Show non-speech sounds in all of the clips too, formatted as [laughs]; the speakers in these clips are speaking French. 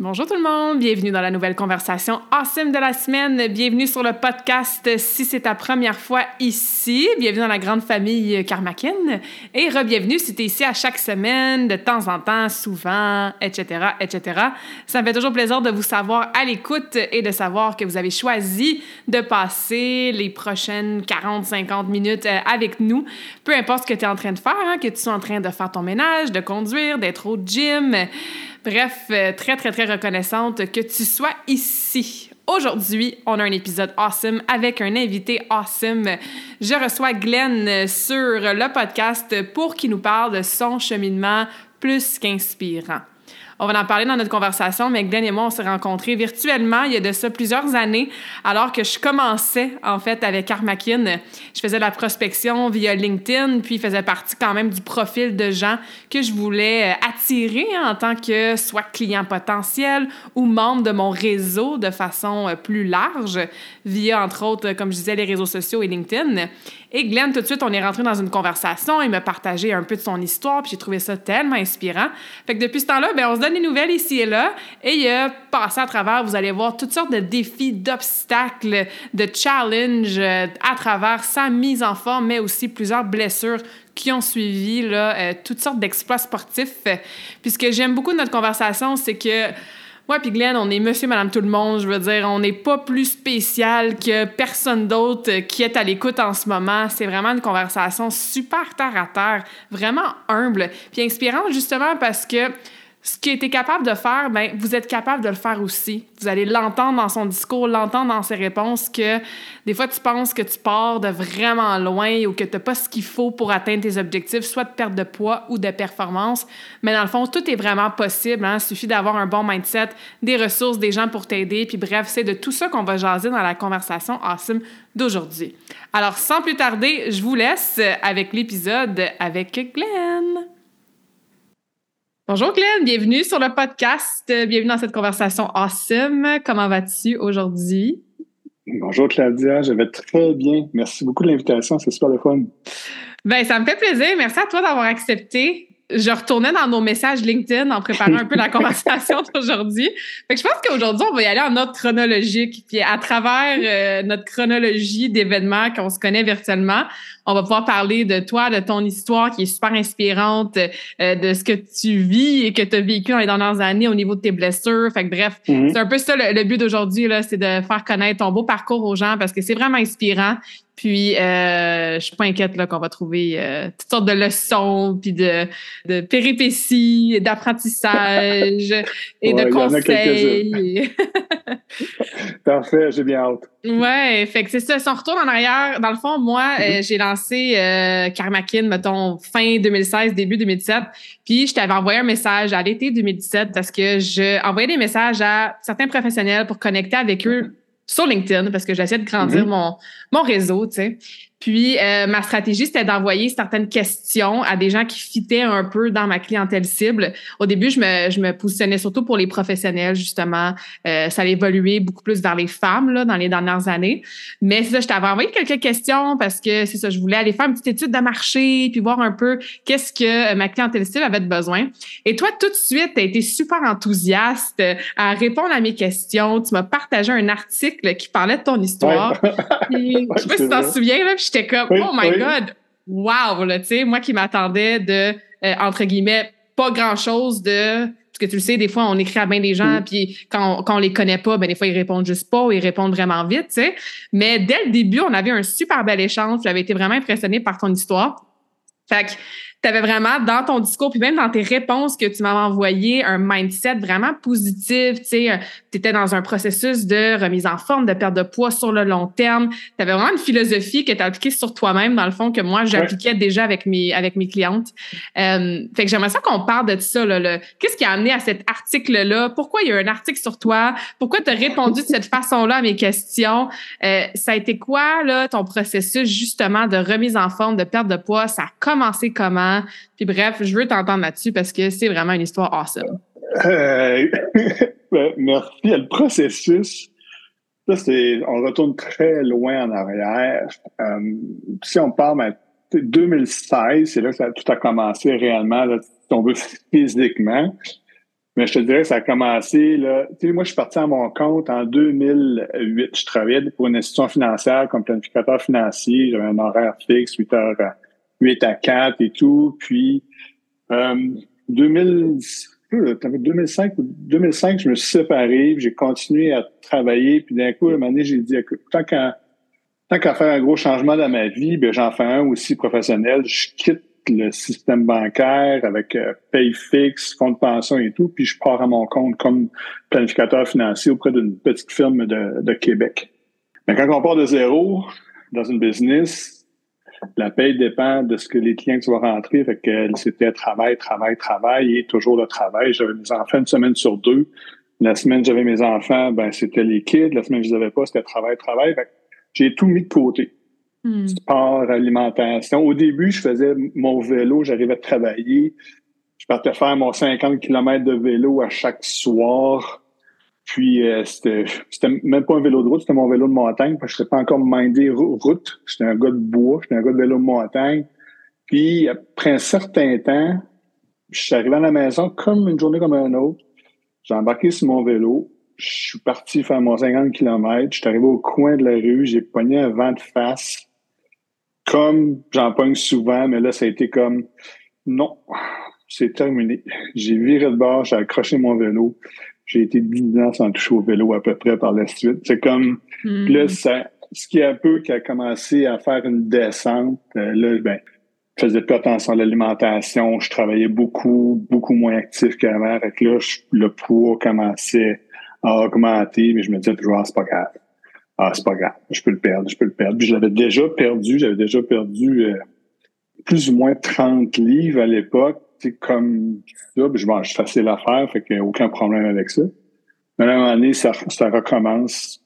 Bonjour tout le monde, bienvenue dans la nouvelle conversation awesome de la semaine. Bienvenue sur le podcast si c'est ta première fois ici. Bienvenue dans la grande famille Karmakin et re-bienvenue si tu es ici à chaque semaine, de temps en temps, souvent, etc., etc. Ça me fait toujours plaisir de vous savoir à l'écoute et de savoir que vous avez choisi de passer les prochaines 40-50 minutes euh, avec nous. Peu importe ce que tu es en train de faire, hein, que tu sois en train de faire ton ménage, de conduire, d'être au gym Bref, euh, très, très, très reconnaissante que tu sois ici. Aujourd'hui, on a un épisode awesome avec un invité awesome. Je reçois Glenn sur le podcast pour qu'il nous parle de son cheminement plus qu'inspirant. On va en parler dans notre conversation, mais Glenn et moi, on s'est rencontrés virtuellement il y a de ça plusieurs années, alors que je commençais, en fait, avec Armakin. Je faisais de la prospection via LinkedIn, puis il faisait partie quand même du profil de gens que je voulais euh, attirer en tant que soit client potentiel ou membre de mon réseau de façon euh, plus large, via, entre autres, comme je disais, les réseaux sociaux et LinkedIn. Et Glenn, tout de suite, on est rentré dans une conversation. Il m'a partagé un peu de son histoire, puis j'ai trouvé ça tellement inspirant. Fait que depuis ce temps-là, ben, on se donne des nouvelles ici et là. Et il a passé à travers, vous allez voir, toutes sortes de défis, d'obstacles, de challenges euh, à travers sa mise en forme, mais aussi plusieurs blessures qui ont suivi, là, euh, toutes sortes d'exploits sportifs. Puis ce que j'aime beaucoup de notre conversation, c'est que moi puis Glenn, on est monsieur, madame, tout le monde. Je veux dire, on n'est pas plus spécial que personne d'autre qui est à l'écoute en ce moment. C'est vraiment une conversation super terre à terre, vraiment humble, puis inspirante justement parce que ce qu'il était capable de faire, ben, vous êtes capable de le faire aussi. Vous allez l'entendre dans son discours, l'entendre dans ses réponses, que des fois, tu penses que tu pars de vraiment loin ou que tu n'as pas ce qu'il faut pour atteindre tes objectifs, soit de perte de poids ou de performance. Mais dans le fond, tout est vraiment possible. Hein? Il suffit d'avoir un bon mindset, des ressources, des gens pour t'aider. Puis bref, c'est de tout ça qu'on va jaser dans la conversation awesome d'aujourd'hui. Alors, sans plus tarder, je vous laisse avec l'épisode avec Glenn. Bonjour Glenn, bienvenue sur le podcast. Bienvenue dans cette conversation awesome. Comment vas-tu aujourd'hui? Bonjour Claudia, je vais très bien. Merci beaucoup de l'invitation, c'est super le fun. Ben, ça me fait plaisir. Merci à toi d'avoir accepté je retournais dans nos messages LinkedIn en préparant un peu la [laughs] conversation d'aujourd'hui. Fait que je pense qu'aujourd'hui, on va y aller en ordre chronologique. Puis à travers euh, notre chronologie d'événements qu'on se connaît virtuellement, on va pouvoir parler de toi, de ton histoire qui est super inspirante, euh, de ce que tu vis et que tu as vécu dans les dernières années au niveau de tes blessures. Fait que bref, mm-hmm. c'est un peu ça le, but d'aujourd'hui, là, c'est de faire connaître ton beau parcours aux gens parce que c'est vraiment inspirant. Puis, euh, je suis pas inquiète là, qu'on va trouver euh, toutes sortes de leçons, puis de, de péripéties, d'apprentissage [laughs] et de conseils. [laughs] [laughs] Parfait, j'ai bien hâte. Ouais, fait que c'est ça. Si on retourne en arrière, dans le fond, moi, euh, mm-hmm. j'ai lancé euh, Karmakin, mettons, fin 2016, début 2017. Puis, je t'avais envoyé un message à l'été 2017 parce que je envoyais des messages à certains professionnels pour connecter avec eux sur LinkedIn parce que j'essaie de grandir mm-hmm. mon, mon réseau, tu sais. Puis euh, ma stratégie, c'était d'envoyer certaines questions à des gens qui fitaient un peu dans ma clientèle cible. Au début, je me, je me positionnais surtout pour les professionnels, justement. Euh, ça a évolué beaucoup plus vers les femmes là, dans les dernières années. Mais c'est ça, je t'avais envoyé quelques questions parce que c'est ça, je voulais aller faire une petite étude de marché puis voir un peu qu'est-ce que ma clientèle cible avait besoin. Et toi, tout de suite, tu as été super enthousiaste à répondre à mes questions. Tu m'as partagé un article qui parlait de ton histoire. [laughs] je sais pas si tu t'en souviens, là, j'étais comme, oh my God, wow, là, tu sais, moi qui m'attendais de, euh, entre guillemets, pas grand-chose de parce que tu le sais, des fois, on écrit à bien des gens, puis quand on, quand on les connaît pas, ben des fois, ils répondent juste pas ou ils répondent vraiment vite, tu sais. Mais dès le début, on avait un super bel échange. J'avais été vraiment impressionnée par ton histoire. Fait que tu avais vraiment dans ton discours, puis même dans tes réponses que tu m'avais envoyé, un mindset vraiment positif. Tu sais, euh, étais dans un processus de remise en forme, de perte de poids sur le long terme. Tu avais vraiment une philosophie que tu as appliquée sur toi-même, dans le fond, que moi, j'appliquais déjà avec mes, avec mes clientes. Euh, fait que j'aimerais ça qu'on parle de ça. Là, Qu'est-ce qui a amené à cet article-là? Pourquoi il y a un article sur toi? Pourquoi tu as répondu de cette [laughs] façon-là à mes questions? Euh, ça a été quoi, là, ton processus, justement, de remise en forme, de perte de poids? Ça a commencé comment? Puis bref, je veux t'entendre là-dessus parce que c'est vraiment une histoire awesome. Euh, [laughs] ben, merci. Le processus, ça, c'est, on retourne très loin en arrière. Euh, si on parle de 2016, c'est là que tout a commencé réellement, là, si on veut physiquement. Mais je te dirais que ça a commencé, là. Tu sais, moi, je suis parti à mon compte en 2008. Je travaillais pour une institution financière comme planificateur financier. J'avais un horaire fixe, 8 heures, 8 à 4 et tout. Puis, euh, 2000, 2005 ou 2005, je me suis séparé, j'ai continué à travailler, puis d'un coup, à un moment donné, j'ai dit, tant qu'à tant qu'à faire un gros changement dans ma vie, ben j'en fais un aussi professionnel. Je quitte le système bancaire avec euh, paye fixe, fonds de pension et tout, puis je pars à mon compte comme planificateur financier auprès d'une petite firme de, de Québec. Mais quand on part de zéro dans une business, la paye dépend de ce que les clients que tu vas rentrer. Fait que c'était travail, travail, travail et toujours le travail. J'avais mes enfants une semaine sur deux. La semaine j'avais mes enfants, ben c'était les kids. La semaine je les avais pas, c'était travail, travail. j'ai tout mis de côté. Hmm. Sport, alimentation. Au début, je faisais mon vélo, j'arrivais à travailler. Je partais faire mon 50 km de vélo à chaque soir. Puis euh, c'était, même pas un vélo de route, c'était mon vélo de montagne, parce que je n'étais pas encore mindé route. J'étais un gars de bois, j'étais un gars de vélo de montagne. Puis après un certain temps, je suis arrivé à la maison comme une journée comme un autre. J'ai embarqué sur mon vélo. Je suis parti faire mon 50 km. Je suis arrivé au coin de la rue. J'ai pogné un vent de face comme j'en pogne souvent, mais là, ça a été comme non, c'est terminé. J'ai viré de bord, j'ai accroché mon vélo. J'ai été 10 ans sans toucher au vélo à peu près par la suite. C'est comme hmm. là, ça, ce qui est un peu qui a commencé à faire une descente, euh, là, ben, je faisais plus attention à l'alimentation, je travaillais beaucoup, beaucoup moins actif qu'avant. Avec là, le poids commençait à augmenter, mais je me disais toujours, ah, c'est pas grave ah, c'est pas grave, je peux le perdre, je peux le perdre. Puis je l'avais déjà perdu, j'avais déjà perdu euh, plus ou moins 30 livres à l'époque, comme ça, puis je mange facile à faire, fait qu'il n'y a aucun problème avec ça. Mais à un moment donné, ça, ça recommence.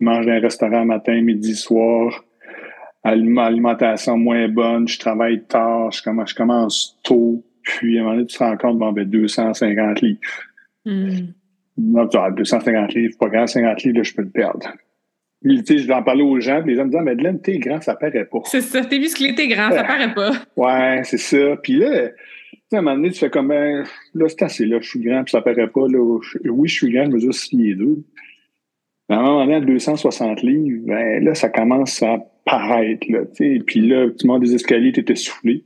Manger dans un restaurant matin, midi, soir, alimentation moins bonne, je travaille tard, je commence, je commence tôt, puis à un moment donné, tu te rends compte, bon, ben, 250 livres. Mm. Non, tu as 250 livres, pas grave, 50 livres, là, je peux le perdre je vais en parler aux gens, les gens me disent ah, Madeleine, t'es grand, ça paraît pas. C'est ça, t'es musclé, t'es grand, ça paraît pas. Ouais, c'est ça. Puis là, à un moment donné, tu fais comme ben, là, c'est assez, là, je suis grand, puis ça paraît pas. Là, oui, je suis grand, je mesure 6 pieds 2. À un moment donné, à 260 livres, ben là, ça commence à paraître. Là, puis là, tu montes des escaliers, tu es essoufflé.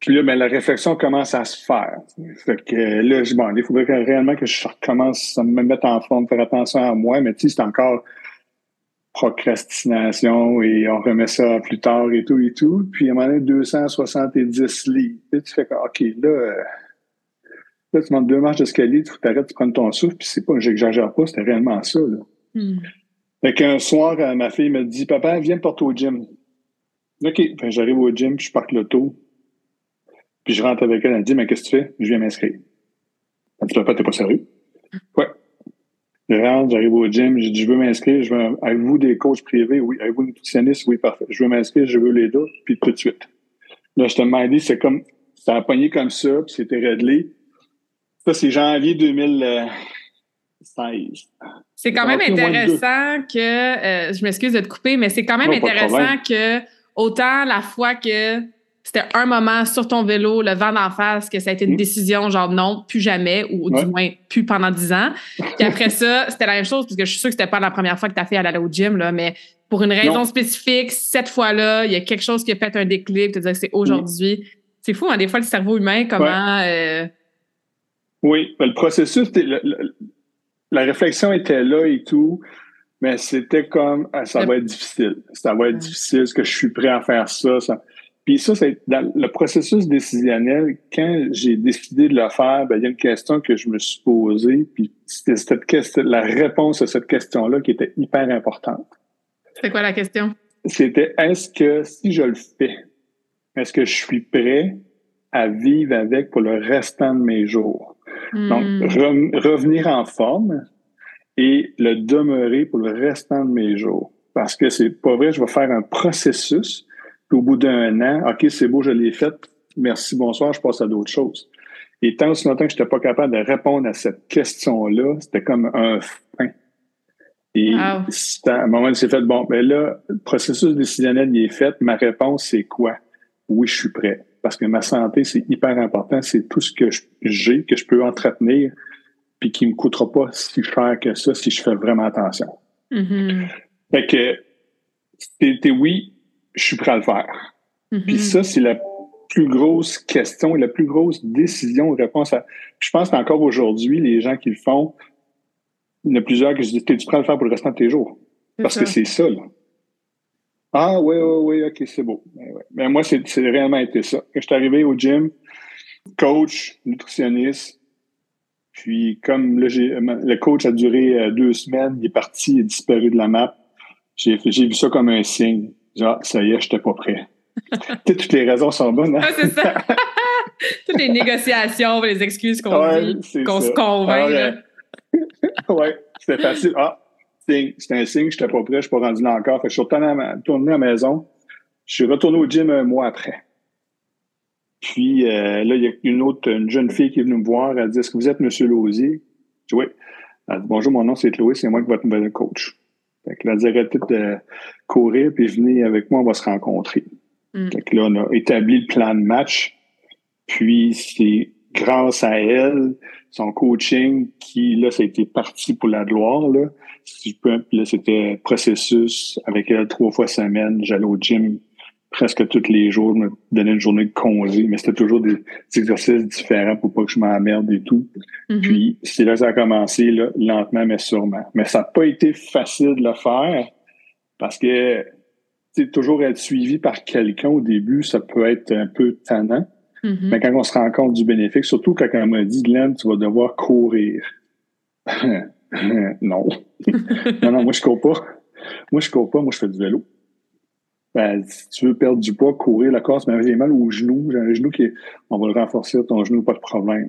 Puis là, ben, la réflexion commence à se faire. Fait que là, je bon, il faudrait réellement que je recommence à me mettre en forme, faire attention à moi, mais tu sais, c'est encore procrastination et on remet ça plus tard et tout et tout. Puis à un moment donné, 270 livres. tu fais OK, là, euh, là, tu montes deux marches d'escalier, tu t'arrêtes, tu prends ton souffle, puis c'est pas, j'exagère pas, c'était réellement ça. Là. Hmm. Fait qu'un soir, euh, ma fille me dit Papa, viens me porter au gym. OK. j'arrive au gym, puis je parque l'auto. Puis je rentre avec elle, elle me dit Mais qu'est-ce que tu fais? Je viens m'inscrire. Elle dit Papa, t'es pas sérieux? Ouais. Je rentre, j'arrive au gym, je dis, je veux m'inscrire, je veux, avez-vous des coachs privés? Oui. Avez-vous une nutritionniste? Oui, parfait. Je veux m'inscrire, je veux les deux, puis tout de suite. Là, je te demandais, c'est comme, ça a pogné comme ça, puis c'était réglé. Ça, c'est janvier 2016. C'est quand même intéressant que, euh, je m'excuse de te couper, mais c'est quand même intéressant que autant la fois que c'était un moment sur ton vélo, le vent d'en face, que ça a été une décision genre non, plus jamais, ou du moins plus pendant dix ans. Puis après ça, c'était la même chose, parce que je suis sûre que c'était pas la première fois que tu as fait aller au gym, là, mais pour une raison spécifique, cette fois-là, il y a quelque chose qui a fait un déclic, tu dire c'est aujourd'hui. C'est fou, hein, des fois, le cerveau humain, comment. Euh, oui, le processus, la réflexion était là et tout, mais c'était comme ah, ça va être difficile. Ça va être difficile, est-ce que je suis prêt à faire ça? ça Puis ça, c'est dans le processus décisionnel, quand j'ai décidé de le faire, ben, il y a une question que je me suis posée, puis c'était cette question, la réponse à cette question-là qui était hyper importante. C'est quoi la question? C'était est-ce que si je le fais, est-ce que je suis prêt à vivre avec pour le restant de mes jours? Donc, hmm. revenir en forme et le demeurer pour le restant de mes jours. Parce que c'est pas vrai, je vais faire un processus, au bout d'un an, OK, c'est beau, je l'ai fait, merci, bonsoir, je passe à d'autres choses. Et tant ce longtemps que je n'étais pas capable de répondre à cette question-là, c'était comme un frein. Et à un moment, il s'est fait, bon, ben là, le processus décisionnel, il est fait. Ma réponse, c'est quoi? Oui, je suis prêt. Parce que ma santé, c'est hyper important. C'est tout ce que j'ai, que je peux entretenir, puis qui me coûtera pas si cher que ça si je fais vraiment attention. Mm-hmm. Fait que, c'était oui, je suis prêt à le faire. Mm-hmm. Puis ça, c'est la plus grosse question, la plus grosse décision, réponse à. Je pense qu'encore aujourd'hui, les gens qui le font, il y en a plusieurs qui se disent T'es-tu prêt à le faire pour le restant de tes jours? Parce que c'est ça, là. Ah, oui, oui, oui, OK, c'est beau. Mais, moi, c'est réellement été ça. Quand je suis arrivé au gym, coach, nutritionniste, puis comme là, le coach a duré euh, deux semaines, il est parti, il est disparu de la map. J'ai vu ça comme un signe. Genre, ça y est, je n'étais pas prêt. toutes les raisons sont bonnes. Hein? Ah, c'est ça. [laughs] Toutes les négociations, les excuses qu'on dit, qu'on se convainc. oui, [laughs] c'était facile. Ah, c'était un signe, je n'étais pas prêt, je ne suis pas rendu là encore. je suis retourné à, la maison. Je suis retourné au gym un mois après. Puis euh, là, il y a une autre, une jeune fille qui est venue me voir. Elle dit Est-ce que vous êtes M. Lausier Je dis Oui. Elle dit Bonjour, mon nom c'est Chloé, c'est moi qui vais être votre coach. Fait que là, dit Arrêtez de courir, puis venez avec moi, on va se rencontrer. Mm. Fait que là, on a établi le plan de match. Puis c'est grâce à elle, son coaching, qui, là, ça a été parti pour la gloire, là. Si je peux, là, c'était processus avec elle trois fois semaine. J'allais au gym presque tous les jours, je me donnais une journée de congé, mais c'était toujours des, exercices différents pour pas que je m'emmerde et tout. Mm-hmm. Puis, c'est là que ça a commencé, là, lentement, mais sûrement. Mais ça n'a pas été facile de le faire parce que, toujours être suivi par quelqu'un au début, ça peut être un peu tannant. Mm-hmm. Mais quand on se rend compte du bénéfice, surtout quand on m'a dit, Glenn, tu vas devoir courir. [laughs] non. [laughs] non, non, moi, je cours pas. Moi, je cours pas. Moi, je fais du vélo. Ben, si tu veux perdre du poids, courir la course, mais j'ai mal au genou. J'ai un genou qui est, on va le renforcer, ton genou, pas de problème.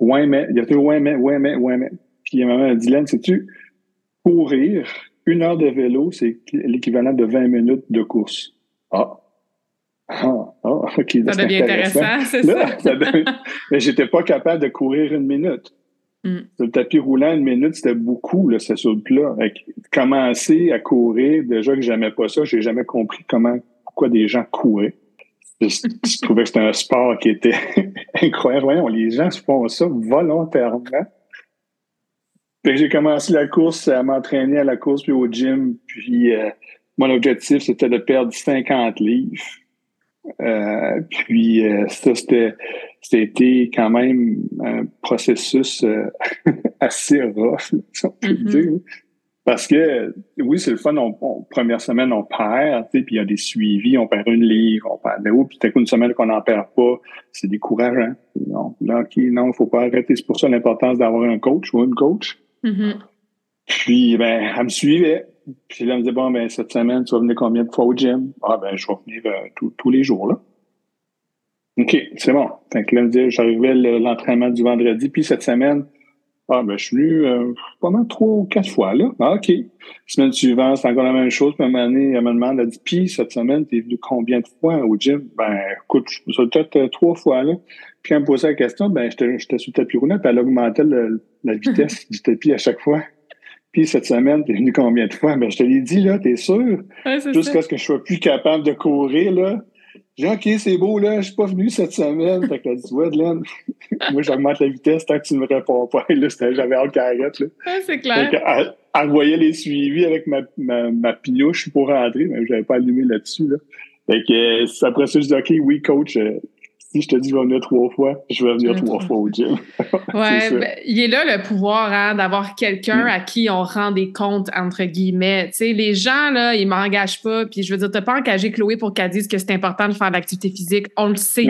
Ouais, mais, il y a toujours ouais, mais, ouais, mais, ouais, mais. Puis, a un Dylan, sais-tu, courir, une heure de vélo, c'est l'équivalent de 20 minutes de course. Ah, ah, ah, OK. Ça devient intéressant, c'est ça. ça [laughs] Mais j'étais pas capable de courir une minute. Mm. le tapis roulant, une minute, c'était beaucoup, là, c'est sur le plat. commencer à courir, déjà que j'aimais pas ça, j'ai jamais compris comment, pourquoi des gens couraient. Je, [laughs] trouvais que c'était un sport qui était [laughs] incroyable. Voyons, les gens font ça volontairement. j'ai commencé la course à m'entraîner à la course puis au gym. Puis euh, mon objectif, c'était de perdre 50 livres. Euh, puis euh, ça, c'était, c'était quand même un processus euh, [laughs] assez rough, si on peut mm-hmm. dire. Parce que oui, c'est le fun. On, première semaine, on perd, puis il y a des suivis, on perd une livre, on perd de haut, puis une semaine qu'on n'en perd pas, c'est décourageant. Non, là, OK, non, il faut pas arrêter. C'est pour ça l'importance d'avoir un coach ou une coach. Mm-hmm. Puis, ben, elle me suivait. Puis là, elle me dit, bon, ben, cette semaine, tu vas venir combien de fois au gym? Ah, ben, je vais venir euh, tous les jours, là. OK, c'est bon. Fait que là, elle me dit, j'arrivais l'entraînement du vendredi, puis cette semaine, ah, ben, je suis venu euh, pas mal trois ou quatre fois, là. Ah, OK. Semaine suivante, c'est encore la même chose. Puis à un moment donné, elle me demande, elle dit, puis cette semaine, t'es venu combien de fois au gym? Ben, écoute, je suis peut-être euh, trois fois, là. Puis elle me posait la question, ben, j'étais sur le tapis roulant, puis elle augmentait la vitesse [laughs] du tapis à chaque fois. Puis cette semaine, t'es venu combien de fois? Ben, je te l'ai dit, là, t'es sûr? Jusqu'à ce que je sois plus capable de courir, là. J'ai dit, OK, c'est beau, là, je suis pas venu cette semaine. Fait qu'elle dit, ouais, Glenn, [laughs] moi, j'augmente la vitesse tant que tu ne me réponds pas. Là, j'avais hâte qu'elle arrête, là. c'est clair. Fait elle, elle, voyait les suivis avec ma, ma, ma pinouche pour rentrer, mais je n'avais pas allumé là-dessus, là. Fait que, après ça, je dis, OK, oui, coach, euh, si je te dis je vais venir trois fois, je vais venir trois fois au gym. [laughs] ouais, ben, il est là le pouvoir hein, d'avoir quelqu'un mm. à qui on rend des comptes, entre guillemets. Les gens, là, ils m'engagent pas. Puis je veux dire, t'as pas engagé Chloé pour qu'elle dise que c'est important de faire de l'activité physique. On le sait.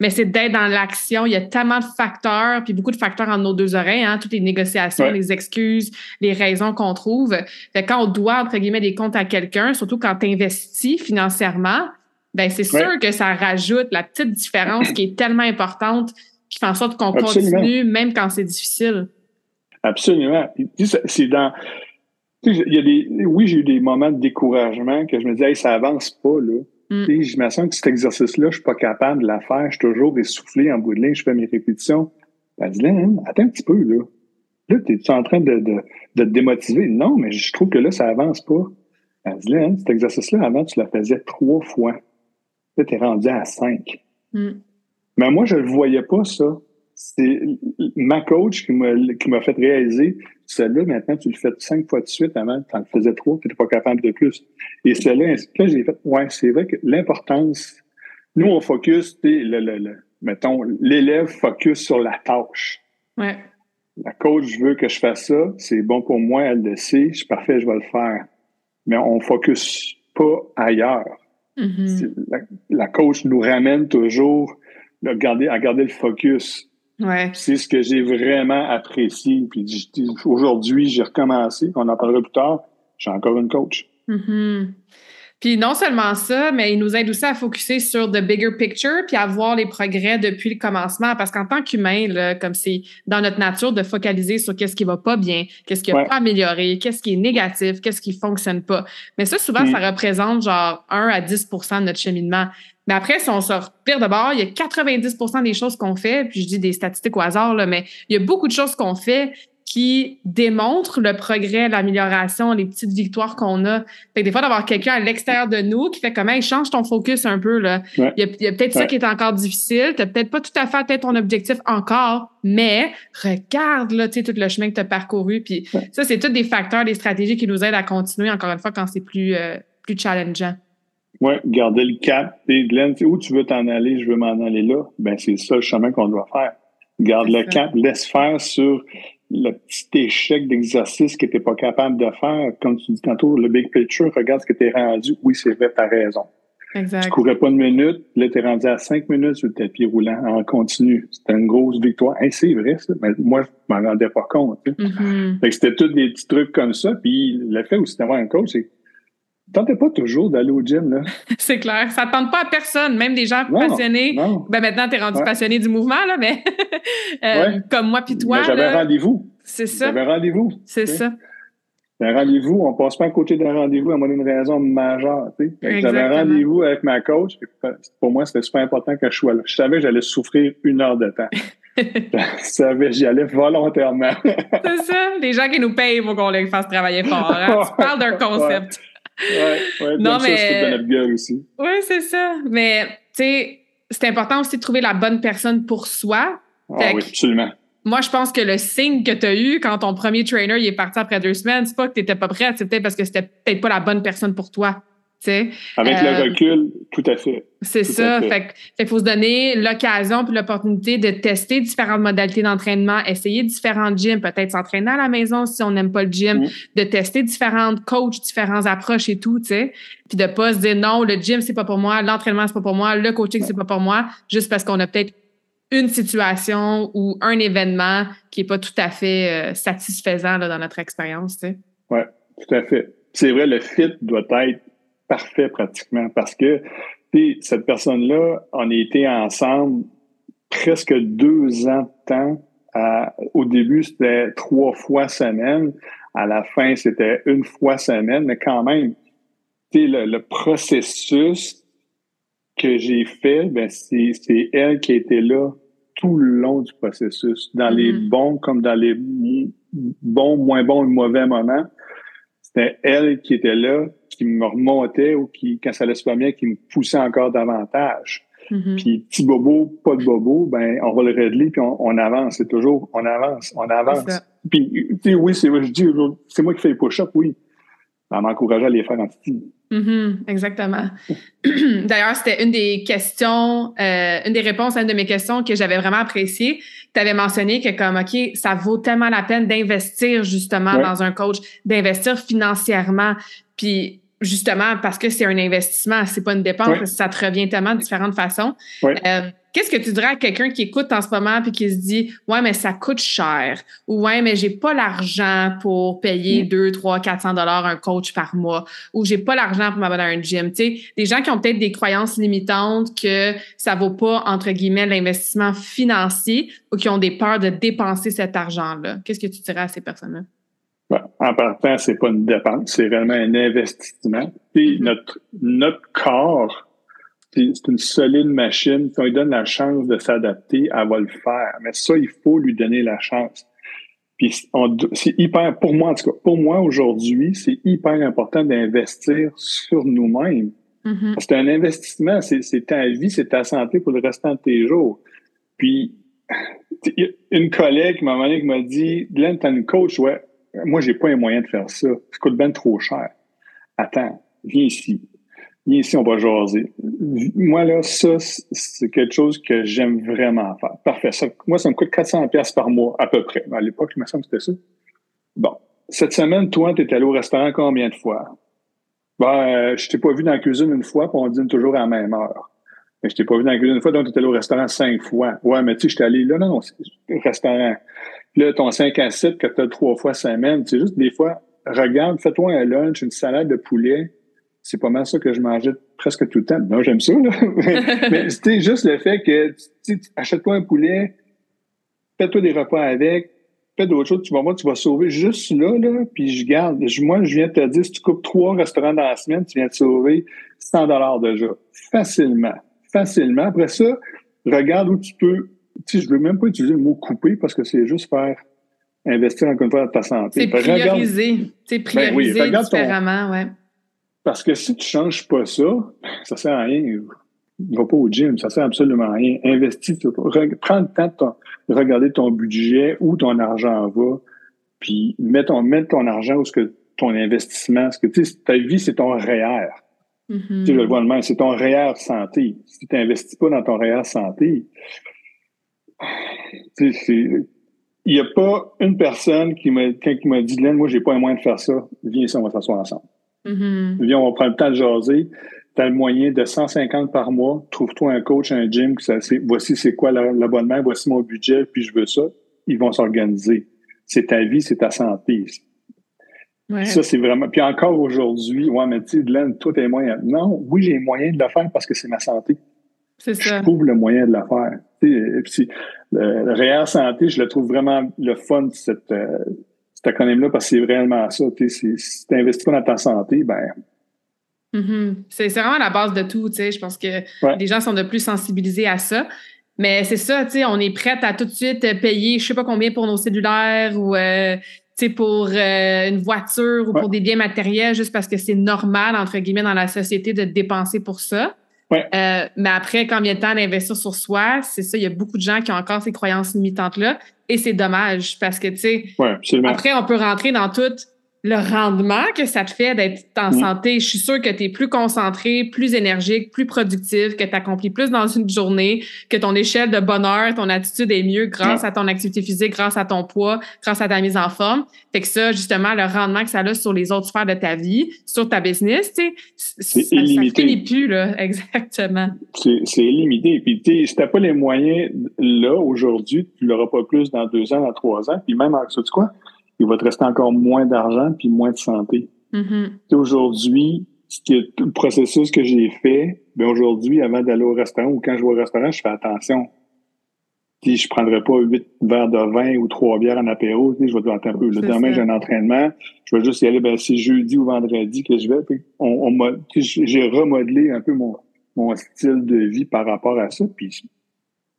Mais c'est d'être dans l'action. Il y a tellement de facteurs, puis beaucoup de facteurs en nos deux oreilles, hein, toutes les négociations, les excuses, les raisons qu'on trouve. Fait quand on doit, entre guillemets, des comptes à quelqu'un, surtout quand tu investis financièrement, ben c'est sûr que ça rajoute la petite différence qui est tellement importante qui fait en sorte qu'on continue même quand c'est difficile. Absolument. C'est dans. Il y a des, oui, j'ai eu des moments de découragement que je me disais, hey, ça avance pas, là. Mm. Je me sens que cet exercice-là, je suis pas capable de la faire. Je suis toujours essoufflé en bout de ligne, je fais mes répétitions. Elle dit, hein, attends un petit peu, là. Là, tu es en train de, de, de, te démotiver? Non, mais je trouve que là, ça avance pas. Elle dit, hein, cet exercice-là, avant, tu le faisais trois fois. Là, tu es rendu à cinq. Mm. Mais moi, je ne voyais pas, ça. C'est ma coach qui m'a fait réaliser, celle-là, maintenant, tu le fais cinq fois de suite. Avant, tu en faisais trois, tu n'étais pas capable de plus. Et celle-là, là, j'ai fait, ouais, c'est vrai que l'importance, nous, on focus, le, le, le, mettons, l'élève focus sur la tâche. Ouais. La coach veut que je fasse ça, c'est bon pour moi, elle le sait, je suis parfait, je vais le faire. Mais on focus pas ailleurs. Mm-hmm. la, coach nous ramène toujours à garder, à garder le focus. Ouais. C'est ce que j'ai vraiment apprécié. Puis aujourd'hui, j'ai recommencé, on en parlera plus tard, j'ai encore une coach. Mm-hmm. Puis non seulement ça, mais il nous aide aussi à focuser sur the bigger picture puis à voir les progrès depuis le commencement. Parce qu'en tant qu'humain, comme c'est dans notre nature de focaliser sur qu'est-ce qui va pas bien, qu'est-ce qui a pas amélioré, qu'est-ce qui est négatif, qu'est-ce qui fonctionne pas. Mais ça, souvent, ça mm. représente genre 1 à 10% de notre cheminement. Mais après, si on sort pire de bord, il y a 90% des choses qu'on fait, puis je dis des statistiques au hasard, là, mais il y a beaucoup de choses qu'on fait qui démontrent le progrès, l'amélioration, les petites victoires qu'on a. Fait que des fois, d'avoir quelqu'un à l'extérieur de nous qui fait comment il change ton focus un peu. Là. Il y a, peut-être ça qui est encore difficile. Tu n'as peut-être pas tout à fait atteint ton objectif encore, mais regarde là, tout le chemin que tu as parcouru. Puis ça, c'est tous des facteurs, des stratégies qui nous aident à continuer, encore une fois, quand c'est plus, euh, plus challengeant. Oui, garder le cap. Et Glenn, où tu veux t'en aller, je veux m'en aller là. Ben, c'est ça le chemin qu'on doit faire. Garde le cap, laisse faire sur le petit échec d'exercice que tu n'es pas capable de faire. Comme tu dis tantôt, le big picture, regarde ce que tu es rendu. Oui, c'est vrai, tu as raison. Exact. Tu courais pas une minute, là, tu es rendu à cinq minutes sur le tapis roulant en continu. C'était une grosse victoire. c'est vrai, ça. Mais moi, je m'en rendais pas compte. Mm-hmm. c'était tous des petits trucs comme ça. Puis le fait aussi d'avoir un coach, c'est tentez pas toujours d'aller au gym, là. [laughs] c'est clair. Ça ne tente pas à personne, même des gens passionnés. Ben maintenant, tu es rendu passionné du mouvement, là, mais [laughs] euh, comme moi puis toi. J'avais rendez-vous. C'est ça. J'avais rendez-vous. C'est ça. Un rendez-vous, on passe pas à côté d'un rendez-vous à moins d'une raison majeure. J'avais un rendez-vous avec ma coach. Pour moi, c'était super important que je sois là. Je savais que j'allais souffrir une heure de temps. [laughs] je savais j'y allais volontairement. c'est ça. Les gens qui nous payent pour qu'on les fasse travailler fort. Hein. Tu parles d'un concept. Ouais, ouais, non, mais. Ça, gueule aussi. Oui, c'est ça. Mais, tu sais, c'est important aussi de trouver la bonne personne pour soi. Ah, oui, absolument. Moi, je pense que le signe que tu as eu quand ton premier trainer il est parti après deux semaines, c'est pas que tu n'étais pas prête, c'est peut-être parce que c'était peut-être pas la bonne personne pour toi. Avec le euh, recul, tout à fait. C'est ça. Fait qu'il faut se donner l'occasion puis l'opportunité de tester différentes modalités d'entraînement, essayer différents gyms, peut-être s'entraîner à la maison si on n'aime pas le gym, mm. de tester différentes coachs, différentes approches et tout, tu sais. Puis de pas se dire non, le gym, c'est pas pour moi, l'entraînement, c'est pas pour moi, le coaching, c'est pas pour moi, juste parce qu'on a peut-être une situation ou un événement qui est pas tout à fait euh, satisfaisant dans notre expérience, tu sais. Oui, tout à fait. C'est vrai, le fit doit être parfait pratiquement parce que cette personne-là, on a été ensemble presque deux ans de temps. au début, c'était trois fois semaine. À la fin, c'était une fois semaine, mais quand même, le, le processus que j'ai fait, ben c'est elle qui était là tout le long du processus, dans les mm-hmm. bons comme dans les bons, moins bons et mauvais moments. C'était elle qui était là, qui me remontait ou qui, quand ça allait pas bien, qui me poussait encore davantage. Mm-hmm. Puis petit bobo, pas de bobo, ben on va le régler puis on, avance. C'est toujours on avance, on avance. Puis tu sais, oui, c'est je dis c'est moi qui fais les push-ups, oui. en m'encourageant à les faire en petit. Mm-hmm, exactement. [clears throat] D'ailleurs, c'était une des questions, euh, une des réponses à une de mes questions que j'avais vraiment appréciée. Tu avais mentionné que comme, OK, ça vaut tellement la peine d'investir justement dans un coach, d'investir financièrement. Puis justement, parce que c'est un investissement, c'est pas une dépense, ça te revient tellement de différentes façons. Euh, Qu'est-ce que tu dirais à quelqu'un qui écoute en ce moment puis qui se dit Ouais, mais ça coûte cher ou Ouais, mais j'ai pas l'argent pour payer 2, 3, 400 dollars un coach par mois ou j'ai pas l'argent pour m'abonner à un gym. Tu sais, des gens qui ont peut-être des croyances limitantes que ça vaut pas, entre guillemets, l'investissement financier ou qui ont des peurs de dépenser cet argent-là. Qu'est-ce que tu dirais à ces personnes-là? En partant, c'est pas une dépense, c'est vraiment un investissement. Puis mm-hmm. notre, notre corps, c'est une solide machine. Si on lui donne la chance de s'adapter, elle va le faire. Mais ça, il faut lui donner la chance. Puis c'est hyper, pour moi en tout cas, pour moi aujourd'hui, c'est hyper important d'investir sur nous-mêmes. Mm-hmm. Parce un investissement, c'est ta vie, c'est ta santé pour le restant de tes jours. Puis une collègue m'a m'a dit, Glenn, t'as une coach, ouais. Moi, j'ai pas les moyens de faire ça. Ça coûte bien trop cher. Attends, viens ici viens ici, on va jaser. Moi, là, ça, c'est quelque chose que j'aime vraiment faire. Parfait. moi, ça me coûte 400 pièces par mois, à peu près. À l'époque, il me semble que c'était ça. Bon. Cette semaine, toi, tu es allé au restaurant combien de fois? Ben, je t'ai pas vu dans la cuisine une fois, puis on dîne toujours à la même heure. Mais je t'ai pas vu dans la cuisine une fois, donc tu es allé au restaurant cinq fois. Ouais, mais tu sais, je allé là, non, non, restaurant. Là, ton 5 à 7 que tu as trois fois semaine, c'est juste des fois, regarde, fais-toi un lunch, une salade de poulet, c'est pas mal ça que je mangeais presque tout le temps. Non, j'aime ça, là. [laughs] mais c'était [laughs] juste le fait que achète-toi un poulet, fais-toi des repas avec, fais d'autres choses, tu vas voir, tu vas sauver juste là, là, puis je garde. Moi, je viens de te dire, si tu coupes trois restaurants dans la semaine, tu viens de sauver 100 dollars déjà. Facilement. Facilement. Après ça, regarde où tu peux, tu sais, je veux même pas utiliser le mot couper parce que c'est juste faire investir encore une fois dans ta santé. C'est prioriser. C'est prioriser ben différemment, ouais. Parce que si tu changes pas ça, ça sert à rien. Va pas au gym, ça sert absolument à rien. Investis, prends le temps de, regarder ton budget, où ton argent va, puis mets ton, mets ton argent où ce que ton investissement, ce que tu sais, ta vie, c'est ton REER. Mm-hmm. Tu le vois le même, c'est ton REER santé. Si tu n'investis pas dans ton REER santé, il n'y a pas une personne qui m'a, qui m'a dit, Glenn, moi, j'ai pas un moyen de faire ça. Viens ici, on va s'asseoir ensemble. Mm-hmm. Viens, on prend le temps de jaser. Tu as le moyen de 150 par mois. Trouve-toi un coach, un gym. Ça, voici c'est quoi l'abonnement, voici mon budget, puis je veux ça. Ils vont s'organiser. C'est ta vie, c'est ta santé. Ça, c'est vraiment. Puis encore aujourd'hui, ouais, mais tu sais, Glenn, toi, t'as moyen. Non, oui, j'ai moyen de le faire parce que c'est ma santé. C'est ça. Je trouve le moyen de le faire. Et puis, le, réel santé, je le trouve vraiment le fun, cette, euh, cet acronyme-là parce que c'est vraiment ça. Si tu n'investis pas dans ta santé, ben. Mm-hmm. C'est vraiment la base de tout. Je pense que les gens sont de plus sensibilisés à ça. Mais c'est ça, on est prêt à tout de suite payer je sais pas combien pour nos cellulaires ou euh, pour euh, une voiture ou pour des biens matériels juste parce que c'est normal, entre guillemets, dans la société de dépenser pour ça. Euh, mais après, vient le temps d'investir sur soi, c'est ça, il y a beaucoup de gens qui ont encore ces croyances limitantes-là. Et c'est dommage parce que, tu sais, après, on peut rentrer dans tout le rendement que ça te fait d'être en mm. santé. Je suis sûre que tu es plus concentré, plus énergique, plus productif, que tu accomplis plus dans une journée, que ton échelle de bonheur, ton attitude est mieux grâce à ton activité physique, grâce à ton poids, grâce à ta mise en forme. Fait que ça, justement, le rendement que ça a sur les autres sphères de ta vie, sur ta business, tu sais. Ça finit plus, là, [laughs] exactement. C'est illimité. Puis, tu sais, si t'as pas les moyens là, aujourd'hui, tu l'auras pas plus dans deux ans, dans trois ans. Puis même, ça, tu quoi? Il va te rester encore moins d'argent puis moins de santé. Mm-hmm. Aujourd'hui, le processus que j'ai fait, ben aujourd'hui, avant d'aller au restaurant ou quand je vais au restaurant, je fais attention. Si je prendrai pas huit verres de vin ou trois bières en apéro, je vais te un peu. Le demain, j'ai un entraînement. Je vais juste y aller, ben, c'est jeudi ou vendredi que je vais. on, j'ai remodelé un peu mon, mon style de vie par rapport à ça. Puis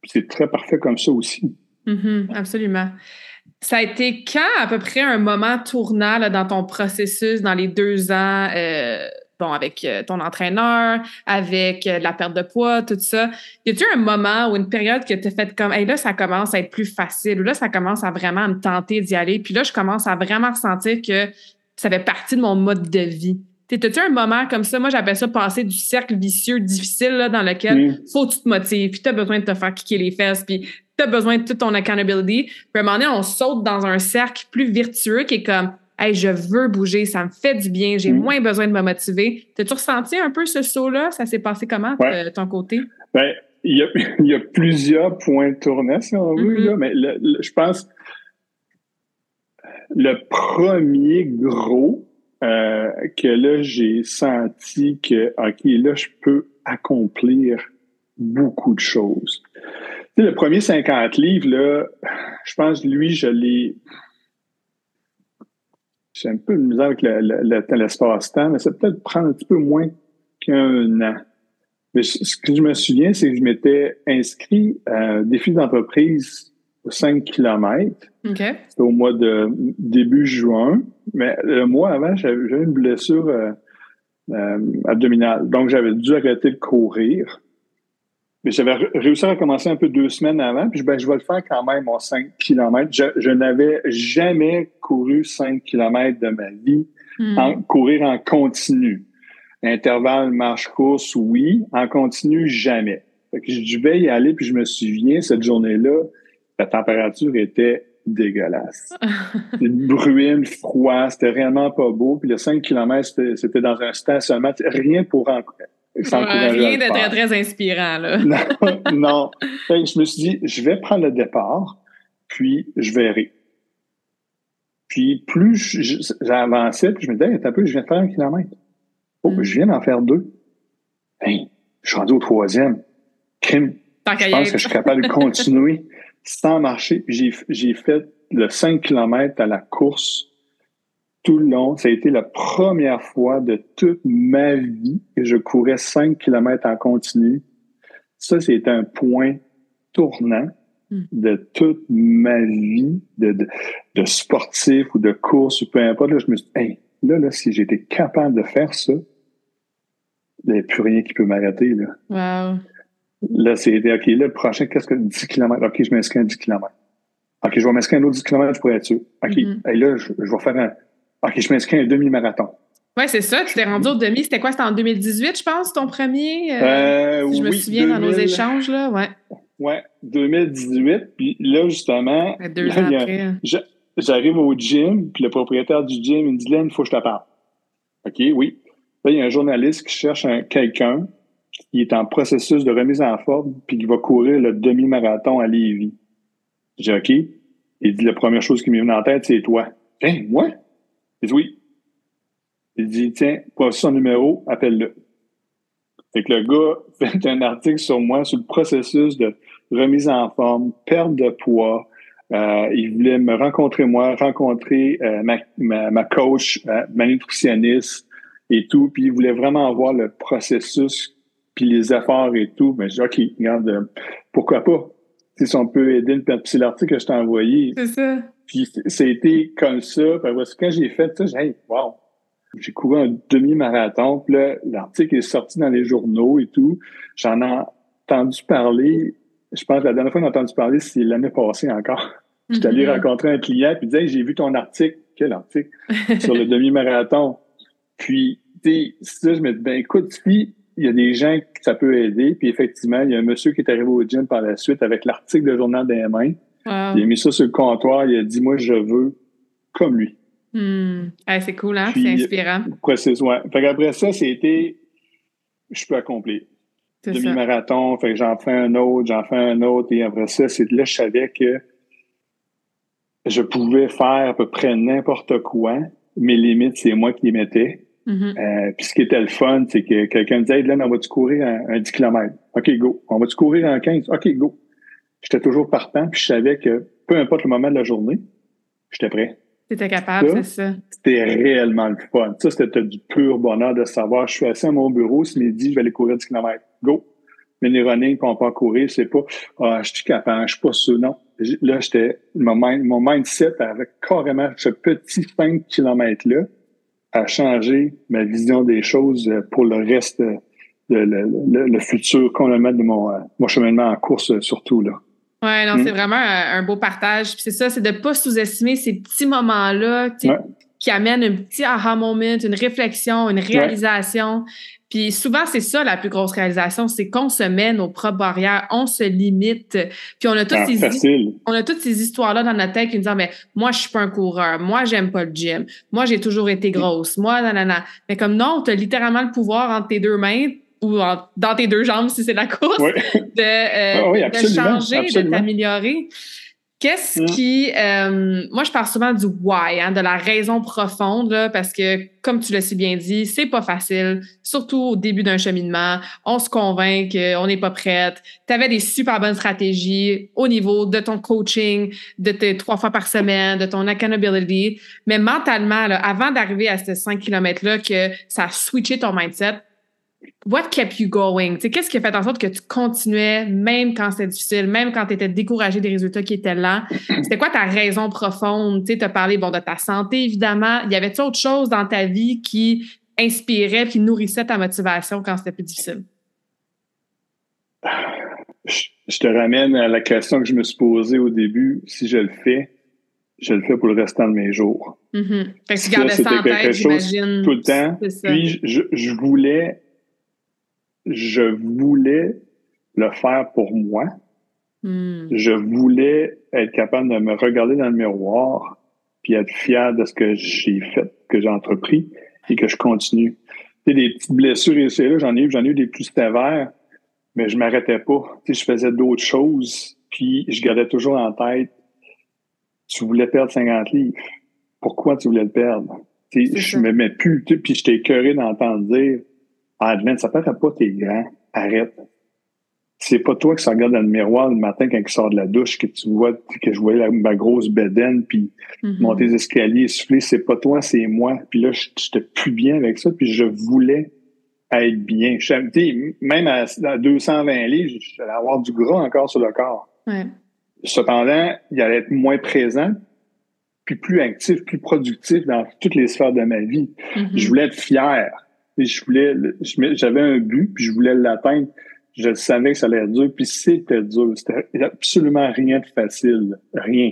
c'est très parfait comme ça aussi. Mm-hmm. absolument. Ça a été quand à peu près un moment tournant dans ton processus dans les deux ans, euh, bon, avec euh, ton entraîneur, avec euh, la perte de poids, tout ça? Y a-tu un moment ou une période que tu as fait comme, hey, là, ça commence à être plus facile, ou là, ça commence à vraiment me tenter d'y aller, puis là, je commence à vraiment ressentir que ça fait partie de mon mode de vie? T'as-tu un moment comme ça? Moi, j'appelle ça passer du cercle vicieux difficile là, dans lequel Mm. faut que tu te motives, puis tu as besoin de te faire kicker les fesses, puis tu as besoin de toute ton accountability. Puis à un moment donné, on saute dans un cercle plus vertueux qui est comme Hey, je veux bouger, ça me fait du bien, j'ai Mm. moins besoin de me motiver. T'as-tu ressenti un peu ce saut-là? Ça s'est passé comment Ouais. de ton côté? Ben, il y, a, [laughs] il y a plusieurs points de tournée, si on veut, Mhm. là, mais le- le- je pense le premier gros euh, que là, j'ai senti que, OK, là, je peux accomplir beaucoup de choses. Tu sais, le premier 50 livres, là, je pense, lui, je l'ai. J'ai un peu de misère avec le- le- le- l'espace-temps, mais ça peut peut-être prendre un petit peu moins qu'un an. Mais ce que je me souviens, c'est que je m'étais inscrit à un défi d'entreprise de 5 km. OK. C'était au mois de début juin. Mais le mois avant, j'avais j'avais une blessure euh, euh, abdominale. Donc, j'avais dû arrêter de courir. Mais j'avais réussi à recommencer un peu deux semaines avant. Puis, ben, je vais le faire quand même, mon 5 km. Je, je n'avais jamais couru 5 km de ma vie, Hmm. en, courir en continu. Intervalle, marche-course, oui. En continu, jamais. Fait que je devais y aller, puis je me souviens, cette journée-là, la température était dégueulasse. [laughs] Une bruine, froid, c'était réellement pas beau. Puis le 5 km, c'était c'était dans un stationnement. Rien pour en, à Rien de très, très inspirant, là. [laughs] Non, non. Fait que je me suis dit, je vais prendre le départ, puis je verrai. Puis plus j'avançais, puis je me disais, hey, un peu, je viens de faire un kilomètre. Oh, Mm. je viens d'en faire deux. Hey, je suis rendu au troisième. Crime, je pense que je suis capable de continuer [laughs] sans marcher. J'ai fait le 5 km à la course tout le long. Ça a été la première fois de toute ma vie que je courais 5 km en continu. Ça, c'était un point tournant Mm. de toute ma vie de, de, de sportif ou de course ou peu importe. Là, je me suis dit, hey, là, là, si j'étais capable de faire ça, il n'y a plus rien qui peut m'arrêter. Là. Wow. Là, c'est OK, là, le prochain, qu'est-ce que 10 km? OK, je m'inscris à 10 km. OK, je vais m'inscrire à un autre 10 km pour être sûr. OK, hey, là, je, je vais faire un. OK, je m'inscris à un demi-marathon. Ouais, c'est ça. Tu t'es rendu au demi. C'était quoi? C'était en 2018, je pense, ton premier? euh, Euh, si je me oui, souviens dans nos 2000, échanges, là. Ouais. Ouais, 2018. Puis là, justement, Deux là, ans il y a- après. je- j'arrive au gym, puis le propriétaire du gym, il me dit, Len, il faut que je te parle. OK, oui. Là, il y a un journaliste qui cherche un- quelqu'un qui est en processus de remise en forme, puis qui va courir le demi-marathon à Lévis. J'ai dit, OK. Il dit, la première chose qui m'est venue en tête, c'est toi. Hein, moi? Il dit, oui. Il dit, tiens, voici son numéro, appelle-le. Fait que le gars [laughs] fait un article sur moi, sur le processus de remise en forme, perte de poids. Euh, il voulait me rencontrer moi, rencontrer euh, ma, ma, ma coach, euh, ma nutritionniste et tout. Puis il voulait vraiment voir le processus, puis les efforts et tout. Mais j'ai dit, OK, regarde, euh, pourquoi pas? Si on peut aider, puis c'est l'article que je t'ai envoyé. C'est ça. Puis c'était comme ça. Puis après, quand j'ai fait ça, j'ai dit, hey, wow! J'ai couru un demi-marathon. Puis là, l'article est sorti dans les journaux et tout. J'en ai entendu parler. Je pense que la dernière fois que j'ai entendu parler, c'est l'année passée encore. [laughs] J'étais allé Mhm. rencontrer un client puis il disait hey, j'ai vu ton article. Quel article? [laughs] sur le demi-marathon. Puis, tu sais, ça, je me dis, ben écoute, si il y a des gens que ça peut aider, puis effectivement, il y a un monsieur qui est arrivé au gym par la suite avec l'article de journal des mains. Wow. Il a mis ça sur le comptoir, il a dit, moi, je veux comme lui. Ah, c'est cool, hein? C'est inspirant. Précise, ouais. Fait qu'après ça, c'était, je peux accomplir. Demi-marathon, fait que j'en fais un autre, j'en fais un autre, et après ça, c'est là, je savais que je pouvais faire à peu près n'importe quoi. Mes limites, c'est moi qui les mettais. Mhm. Euh, puis ce qui était le fun, c'est que quelqu'un me disait, hey, Glenn, on va-tu courir un, un 10 km? OK, go. On va-tu courir un 15? OK, go. J'étais toujours partant, puis je savais que peu importe le moment de la journée, j'étais prêt. T'étais capable, c'est ça. C'était réellement le fun. Ça, c'était du pur bonheur de savoir, je suis assis à mon bureau, ce midi, je vais aller courir 10 km. Go. Mais les running, puis on en courir, c'est pas, ah, je suis capable, je suis pas sûr. Non. Là, j'étais, mon, mind- mon mindset avec carrément ce petit 5 km-là a changé ma vision des choses pour le reste, de, le, le- le futur complètement de mon, euh, mon cheminement en course, surtout, là. Ouais, non, Mm. c'est vraiment un, un beau partage. Puis c'est ça, c'est de pas sous-estimer ces petits moments-là. Ouais. qui amène un petit aha moment, une réflexion, une réalisation. Puis souvent, c'est ça la plus grosse réalisation, c'est qu'on se met nos propres barrières, on se limite. Puis on a toutes, ah, ces, on a toutes ces histoires-là dans notre tête qui nous disent, mais moi, je suis pas un coureur, moi, j'aime pas le gym, moi, j'ai toujours été grosse, moi, nanana. Mais comme non, tu as littéralement le pouvoir entre tes deux mains ou dans tes deux jambes si c'est la course, de, euh, ah de changer, de t'améliorer. Qu'est-ce mm. qui. Euh, moi, je parle souvent du why, hein, de la raison profonde, là, parce que, comme tu l'as si bien dit, c'est pas facile, surtout au début d'un cheminement. On se convainc qu'on n'est pas prête. Tu avais des super bonnes stratégies au niveau de ton coaching, de tes trois fois par semaine, de ton accountability. Mais mentalement, là, avant d'arriver à ces 5 km-là, que ça a switché ton mindset, what kept you going? Qu'est-ce qui a fait en sorte que tu continuais même quand c'était difficile, même quand tu étais découragé des résultats qui étaient là? C'était quoi ta raison profonde? Tu as parlé bon, de ta santé, évidemment. Y avait-tu autre chose dans ta vie qui inspirait puis nourrissait ta motivation quand c'était plus difficile? Je te ramène à la question que je me suis posée au début. Si je le fais, je le fais pour le restant de mes jours. Mm-hmm. Fait que tu gardais ça en tête, j'imagine. Tout le temps. Puis je, je voulais je voulais le faire pour moi. Hmm. Je voulais être capable de me regarder dans le miroir puis être fier de ce que j'ai fait, que j'ai entrepris et que je continue. Tu sais, des petites blessures ici et là, j'en ai eu, j'en ai eu des plus sévères, mais je m'arrêtais pas. Tu sais, je faisais d'autres choses, puis je gardais toujours en tête, tu voulais perdre 50 livres. Pourquoi tu voulais le perdre? Tu sais, je me mets plus, tu sais, puis j'étais écœuré d'entendre dire, ah, ça paraît pas, t'es grand. Arrête. C'est pas toi qui se regarde dans le miroir le matin quand tu sors de la douche que tu vois que je voyais ma grosse bedaine puis mm-hmm. monter les escaliers, souffler. C'est pas toi, c'est moi. Puis là, j'étais plus bien avec ça. Puis je voulais être bien. même à, 220 livres, j'allais avoir du gras encore sur le corps. Cependant, il allait être moins présent, puis plus actif, plus productif dans toutes les sphères de ma vie. Mm-hmm. Je voulais être fier je voulais, j'avais un but, puis je voulais l'atteindre. Je savais que ça allait être dur, puis c'était dur. C'était absolument rien de facile. Rien.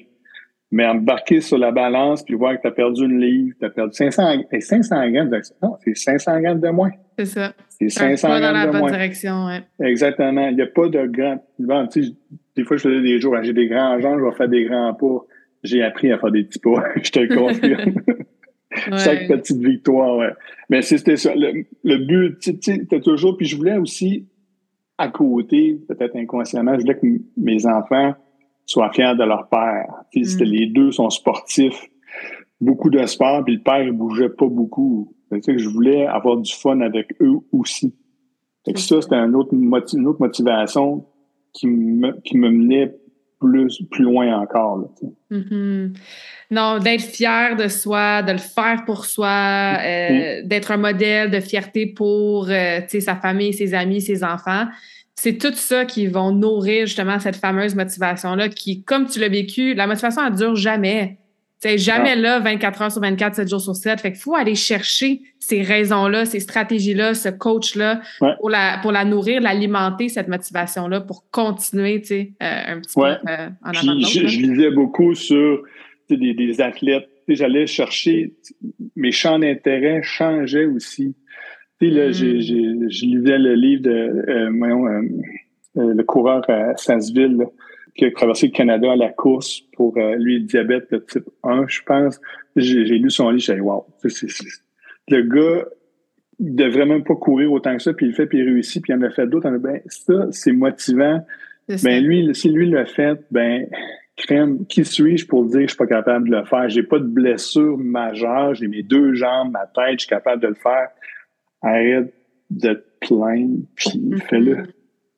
Mais embarquer sur la balance, puis voir que tu as perdu une livre, tu as perdu 500, et 500 grammes non, c'est 500 grammes de moins. C'est ça. C'est 500 grammes dans la bonne direction, ouais. Exactement. Il n'y a pas de grand, tu sais, des fois, je faisais des jours, j'ai des grands jambes, je vais faire des grands pas. J'ai appris à faire des petits pas. [laughs] je te le confirme. Chaque petite victoire, ouais. Mais c'était ça. Le, but, tu sais, toujours. Puis je voulais aussi, à côté, peut-être inconsciemment, je voulais que mes enfants soient fiers de leur père. Mm. Les deux sont sportifs, beaucoup de sport, puis le père, il bougeait pas beaucoup. Que je voulais avoir du fun avec eux aussi. Fait que ça, c'était une autre, une autre motivation qui me, qui me menait plus, plus loin encore. Mm-hmm. Non, d'être fier de soi, de le faire pour soi, euh, mm-hmm. d'être un modèle de fierté pour euh, sa famille, ses amis, ses enfants. C'est tout ça qui vont nourrir justement cette fameuse motivation-là qui, comme tu l'as vécu, la motivation, elle dure jamais. C'est jamais ah. là 24 heures sur 24, 7 jours sur 7. Fait qu'il faut aller chercher ces raisons-là, ces stratégies-là, ce coach-là pour, la, pour la nourrir, l'alimenter, cette motivation-là, pour continuer, tu sais, euh, un petit peu euh, en avant je, je, lisais beaucoup sur des, des athlètes. J'allais chercher, mes champs d'intérêt changeaient aussi. Tu sais, là, j'ai, mm. je lisais le livre de, euh, euh, le coureur à Sassville, qui a traversé le Canada à la course pour euh, lui, le diabète de type 1, je pense. J'ai lu son livre, j'ai dit, wow, le gars, il devrait même pas courir autant que ça, puis il le fait, puis il réussit, puis il en a fait d'autres. Ben, ça, c'est motivant. Ben, lui, si lui l'a fait, ben, crème, qui suis-je pour dire que je suis pas capable de le faire? J'ai pas de blessure majeure, j'ai mes deux jambes, ma tête, je suis capable de le faire. Arrête de te plaindre, puis mm-hmm. fais-le.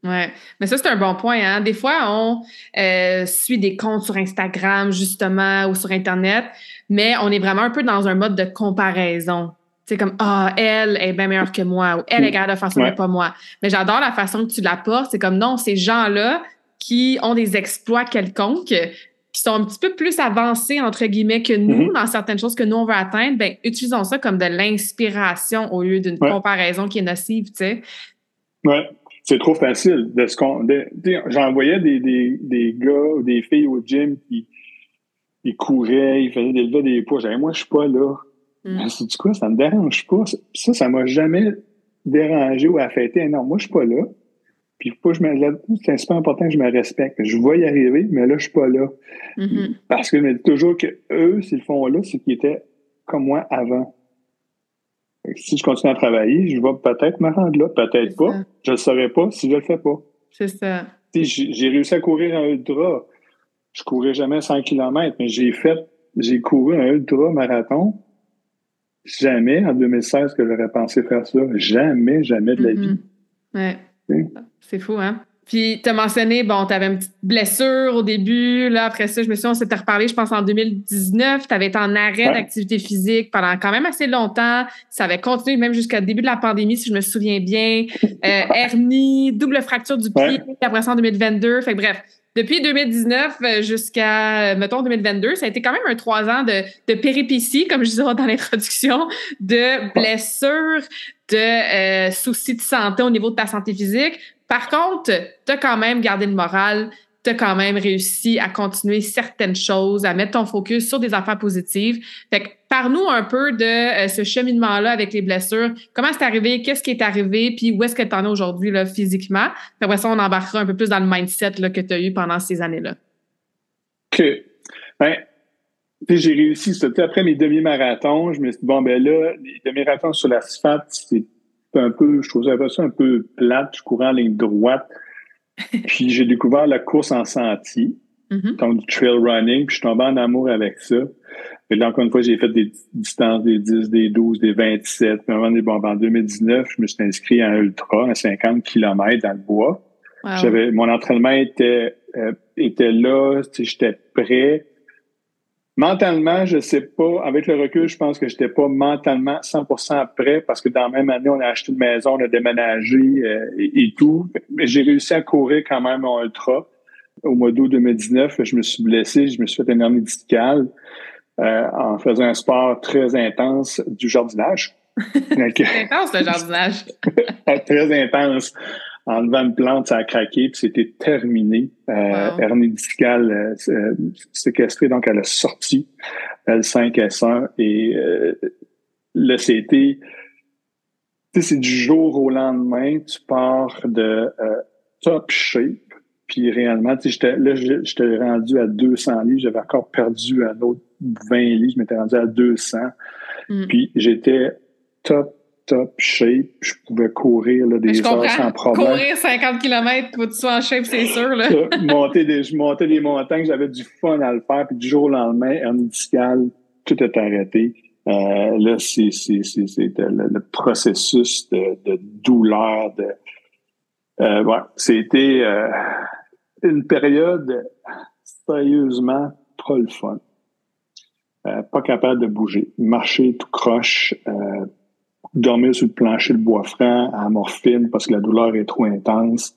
Oui, mais ça, c'est un bon point. Hein? Des fois, on euh, suit des comptes sur Instagram, justement, ou sur Internet, mais on est vraiment un peu dans un mode de comparaison. C'est comme, ah, elle est bien meilleure que moi, ou elle est capable de faire ça, mais pas moi. Mais j'adore la façon que tu l'apportes. C'est comme, non, ces gens-là qui ont des exploits quelconques, qui sont un petit peu plus avancés, entre guillemets, que nous, mm-hmm. dans certaines choses que nous, on veut atteindre, ben, utilisons ça comme de l'inspiration au lieu d'une comparaison qui est nocive, tu sais. Ouais c'est trop facile de ce qu'on. J'envoyais des, des, des gars ou des filles au gym qui ils couraient, ils faisaient des levées des poids. J'avais, moi, je suis pas là. Mm. C'est quoi, ça me dérange pas. Ça, ça m'a jamais dérangé ou affecté. Non, moi, je suis pas là. Puis pas je me c'est super important que je me respecte. Je vais y arriver, mais là, je suis pas là. Mm-hmm. Parce que je me dis toujours que eux, s'ils le font là, c'est qu'ils étaient comme moi avant. Si je continue à travailler, je vais peut-être me rendre là, peut-être pas. Je ne le saurais pas si je le fais pas. C'est ça. J'ai réussi à courir un ultra. Je courais jamais 100 km, mais j'ai fait, j'ai couru un ultra marathon. Jamais en 2016 que j'aurais pensé faire ça. Jamais, jamais de la vie. Ouais. C'est fou, hein? Puis, tu as mentionné, bon, tu avais une petite blessure au début. Là, après ça, je me souviens, on s'était reparlé, je pense, en 2019. Tu avais été en arrêt d'activité physique pendant quand même assez longtemps. Ça avait continué même jusqu'au début de la pandémie, si je me souviens bien. Euh, [laughs] hernie, double fracture du pied, après ça en 2022. Fait que bref, depuis 2019 euh, jusqu'à, euh, mettons, 2022, ça a été quand même un trois ans de, de péripéties, comme je disais dans l'introduction, de blessures, de soucis de santé au niveau de ta santé physique. Par contre, tu as quand même gardé le moral, tu as quand même réussi à continuer certaines choses, à mettre ton focus sur des affaires positives. Fait que parle-nous un peu de euh, ce cheminement-là avec les blessures. Comment c'est arrivé? Qu'est-ce qui est arrivé? Puis où est-ce que tu en es aujourd'hui là, physiquement? Puis après ça, on embarquera un peu plus dans le mindset là, que tu as eu pendant ces années-là. OK. Ben, j'ai réussi. C'était après mes demi-marathons. Je me suis bon, ben là, les demi-marathons sur l'asphalte, c'est un peu, je trouvais ça un peu plate. Je courais en ligne droite. [laughs] puis j'ai découvert la course en sentier, mm-hmm. donc du trail running, puis je suis tombé en amour avec ça. Et là, encore une fois, j'ai fait des distances des 10, des 12, des 27. Puis bon, en 2019, je me suis inscrit à un ultra, à 50 km dans le bois. J'avais, mon entraînement était, euh, était là, j'étais prêt Mentalement, je sais pas. Avec le recul, je pense que j'étais pas mentalement 100% prêt parce que dans la même année, on a acheté une maison, on a déménagé euh, et, tout. Mais j'ai réussi à courir quand même en ultra. Au mois d'août 2019, je me suis blessé, je me suis fait une hernie discale euh, en faisant un sport très intense du jardinage. [laughs] C'est intense le jardinage. [laughs] très intense en levant une plante, ça a craqué, puis c'était terminé. Euh, Hernie discale euh, euh, séquestrée, donc elle a sorti L5, S1, et euh, le CT, c'est du jour au lendemain, tu pars de euh, top shape, puis réellement, j'étais là, j'étais rendu à 200 livres, j'avais encore perdu un autre 20 livres, je m'étais rendu à 200, mm. puis j'étais top top shape. Je pouvais courir là, des heures sans problème. Courir 50 km pour que tu sois en shape, c'est sûr. Là. monter des, je montais des montagnes, j'avais du fun à le faire. Puis du jour au lendemain, hernie discale, tout est arrêté. Euh, là, c'est le, le, processus de, de douleur. De, euh, ouais, c'était euh, une période sérieusement pas le fun. Euh, pas capable de bouger, marcher tout croche, euh, dormir sur le plancher de bois franc à morphine parce que la douleur est trop intense.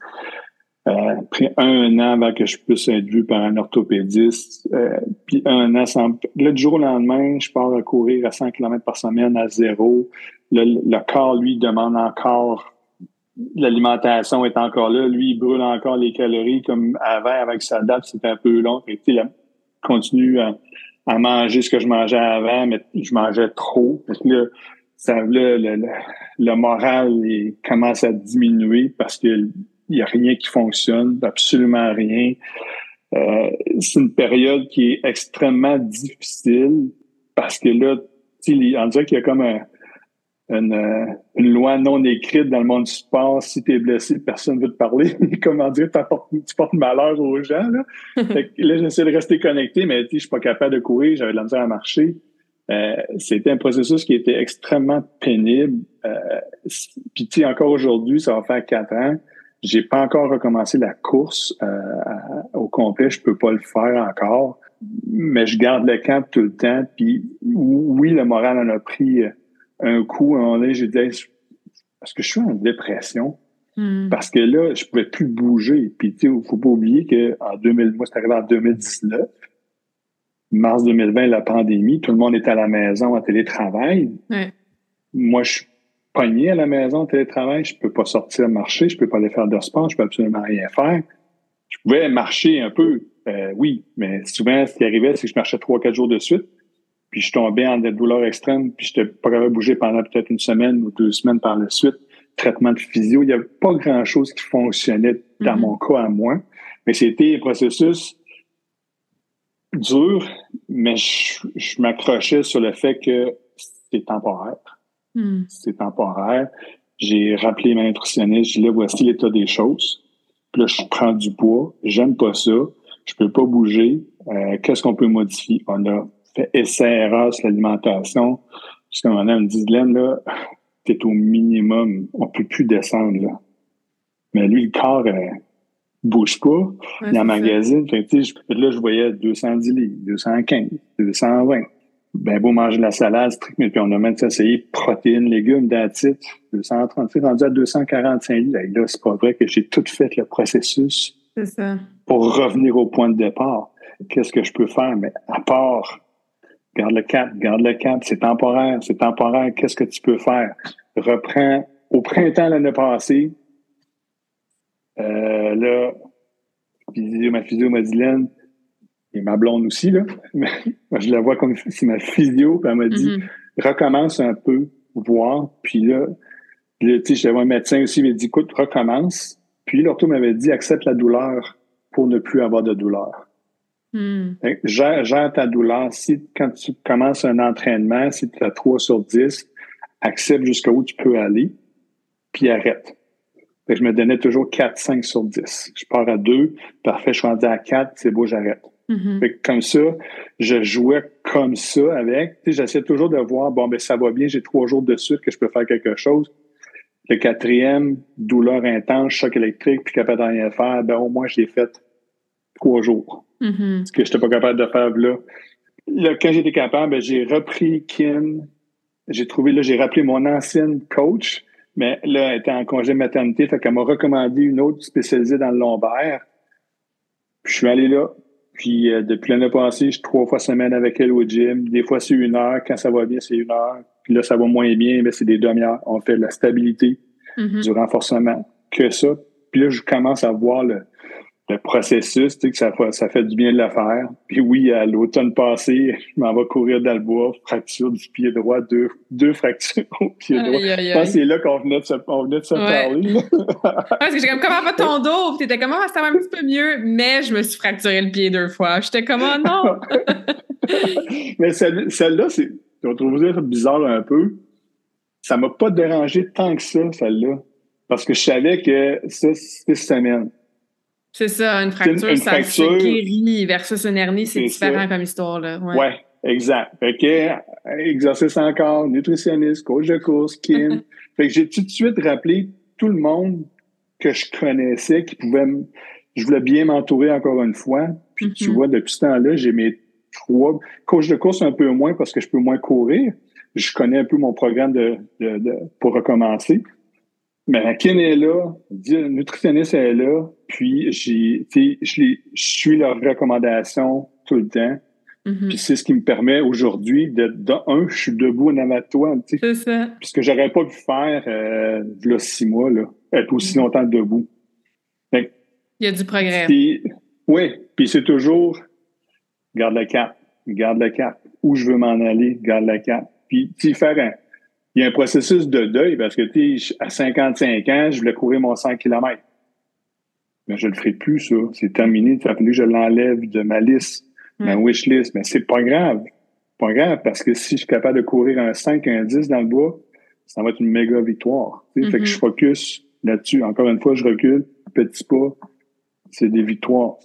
Euh, pris un an avant que je puisse être vu par un orthopédiste. Euh, puis un an sans... Là, du jour au lendemain, je pars à courir à 100 km par semaine à zéro. Le, le corps, lui, demande encore... L'alimentation est encore là. Lui, il brûle encore les calories comme avant, avec sa date, c'était un peu long. Et, il continue à, à, manger ce que je mangeais avant, mais je mangeais trop. Parce que ça, le, le, le, moral il commence à diminuer parce qu'il n'y a rien qui fonctionne, absolument rien. Euh, c'est une période qui est extrêmement difficile parce que là, on dirait qu'il y a comme une, une, loi non écrite dans le monde du sport. Si tu es blessé, personne ne veut te parler. [laughs] Comment dire, tu portes malheur aux gens. Là, [laughs] là j'essaie de rester connecté, mais je suis pas capable de courir, j'avais de la misère à marcher. Euh, c'était un processus qui était extrêmement pénible. Euh, Puis encore aujourd'hui, ça va faire quatre ans. J'ai pas encore recommencé la course euh, au complet. Je peux pas le faire encore, mais je garde le cap tout le temps. Puis oui, le moral en a pris un coup. À un moment donné, j'ai dit est-ce que je suis en dépression? Hmm. Parce que là, je pouvais plus bouger. Puis, tu sais, faut pas oublier que en 2000, moi, c'est arrivé en 2019 mars 2020, la pandémie, tout le monde est à la maison en télétravail. Moi, je suis pogné à la maison en télétravail, je peux pas sortir marcher, je peux pas aller faire de sport, je peux absolument rien faire. Je pouvais marcher un peu, euh, oui, mais souvent, ce qui arrivait, c'est que je marchais trois, quatre jours de suite. puis je tombais en des douleurs extrêmes, puis je n'étais pas capable de bouger pendant peut-être une semaine ou deux semaines par la suite. Traitement de physio, il n'y avait pas grand-chose qui fonctionnait dans mm-hmm. mon cas à moi, mais c'était un processus dur, mais je, m'accrochais sur le fait que c'est temporaire. Mm. C'est temporaire. J'ai rappelé ma nutritionniste, j'ai dit là, voici l'état des choses. Puis là, je prends du poids, j'aime pas ça, je peux pas bouger. Euh, qu'est-ce qu'on peut modifier? On a fait essai-erreur sur l'alimentation. Jusqu'à un moment donné, on me dit, Glenn, là, t'es au minimum, on peut plus descendre, là. Mais lui, le corps, euh, bouge pas. il y a un magazine. Fait là, je voyais 210 livres, 215, 220. Ben, beau manger de la salade, strict, mais puis on a même essayé protéines, légumes, d'attitude, 230, rendu à 245 livres. Là, c'est pas vrai que j'ai tout fait le processus. Pour revenir au point de départ. Qu'est-ce que je peux faire? Mais à part, garde le cap, garde le cap, c'est temporaire, c'est temporaire. Qu'est-ce que tu peux faire? Reprends au printemps l'année passée, euh, là, ma physio m'a dit, et ma blonde aussi, là, [laughs] je la vois comme c'est ma physio, puis elle m'a dit, mm-hmm. recommence un peu, voir, puis là, tu sais, j'avais un médecin aussi, il m'a dit, écoute, recommence. Puis l'ortho m'avait dit, accepte la douleur pour ne plus avoir de douleur. Mm. Gère, ta douleur. Si, quand tu commences un entraînement, si tu as 3 sur 10, accepte jusqu'où tu peux aller, puis arrête je me donnais toujours 4, 5 sur 10. Je pars à 2, parfait, je suis rendu à 4, c'est beau, j'arrête. Mm-hmm. Comme ça, je jouais comme ça avec. J'essaie toujours de voir, bon, ben ça va bien, j'ai trois jours de suite que je peux faire quelque chose. Le quatrième, douleur intense, choc électrique, puis capable de rien faire, ben au moins, je l'ai fait trois jours. Mm-hmm. Ce que je n'étais pas capable de faire là. là quand j'étais capable, ben, j'ai repris Kim. J'ai trouvé, là, j'ai rappelé mon ancienne coach mais là, elle était en congé maternité, fait qu'elle m'a recommandé une autre spécialisée dans le lombaire. Puis je suis allé là. Puis euh, depuis l'année passée, je suis trois fois semaine avec elle au gym. Des fois, c'est une heure. Quand ça va bien, c'est une heure. Puis là, ça va moins bien, mais c'est des demi-heures. On fait de la stabilité, mm-hmm. du renforcement, que ça. Puis là, je commence à voir le, le processus, tu sais, que ça, ça fait du bien de le faire. Puis oui, à l'automne passé, je m'en vais courir dans le bois, fracture du pied droit, deux, deux fractures au pied droit. Je pense que c'est là qu'on venait de se, on venait de se parler. [laughs] [laughs] Parce que j'ai comme, comment va ton dos? T'étais comment, ça va un petit peu mieux, mais je me suis fracturé le pied deux fois. J'étais comme, oh non! [laughs] mais celle-là, c'est, on trouve ça bizarre un peu. Ça m'a pas dérangé tant que ça, celle-là. Parce que je savais que ça, c'était semaine. C'est ça, une fracture, ça se guérit versus une hernie, c'est différent comme histoire. Là. Ouais. ouais exact. Fait que, exercice encore, nutritionniste, coach de course, Kim. [laughs] fait que j'ai tout de suite rappelé tout le monde que je connaissais qui pouvait me, je voulais bien m'entourer encore une fois. Puis tu mm-hmm. vois, depuis ce temps-là, j'ai mes trois coach de course un peu moins parce que je peux moins courir. Je connais un peu mon programme de, de, de pour recommencer. Mais la kin est là, le nutritionniste est là, puis j'ai, je, suis leur recommandation tout le temps. Mm-hmm. Puis c'est ce qui me permet aujourd'hui de, de un, je suis debout en avant toi, tu sais. C'est ça. Puisque j'aurais pas pu faire euh, là, six mois, là, être aussi mm-hmm. longtemps debout. Il y a du progrès. oui, puis c'est toujours garde le cap, garde le cap. Où je veux m'en aller, garde le cap. Puis, tu faire un, il y a un processus de deuil parce que, tu à 55 ans, je voulais courir mon 100 km. Mais je le ferai plus, ça. C'est terminé. Il a fallu que je l'enlève de ma liste, ma wish list. Mais c'est pas grave. Pas grave parce que si je suis capable de courir un 5, un 10 dans le bois, ça va être une méga victoire. Fait que je mm-hmm. focus là-dessus. Encore une fois, je recule, petit pas. C'est des victoires.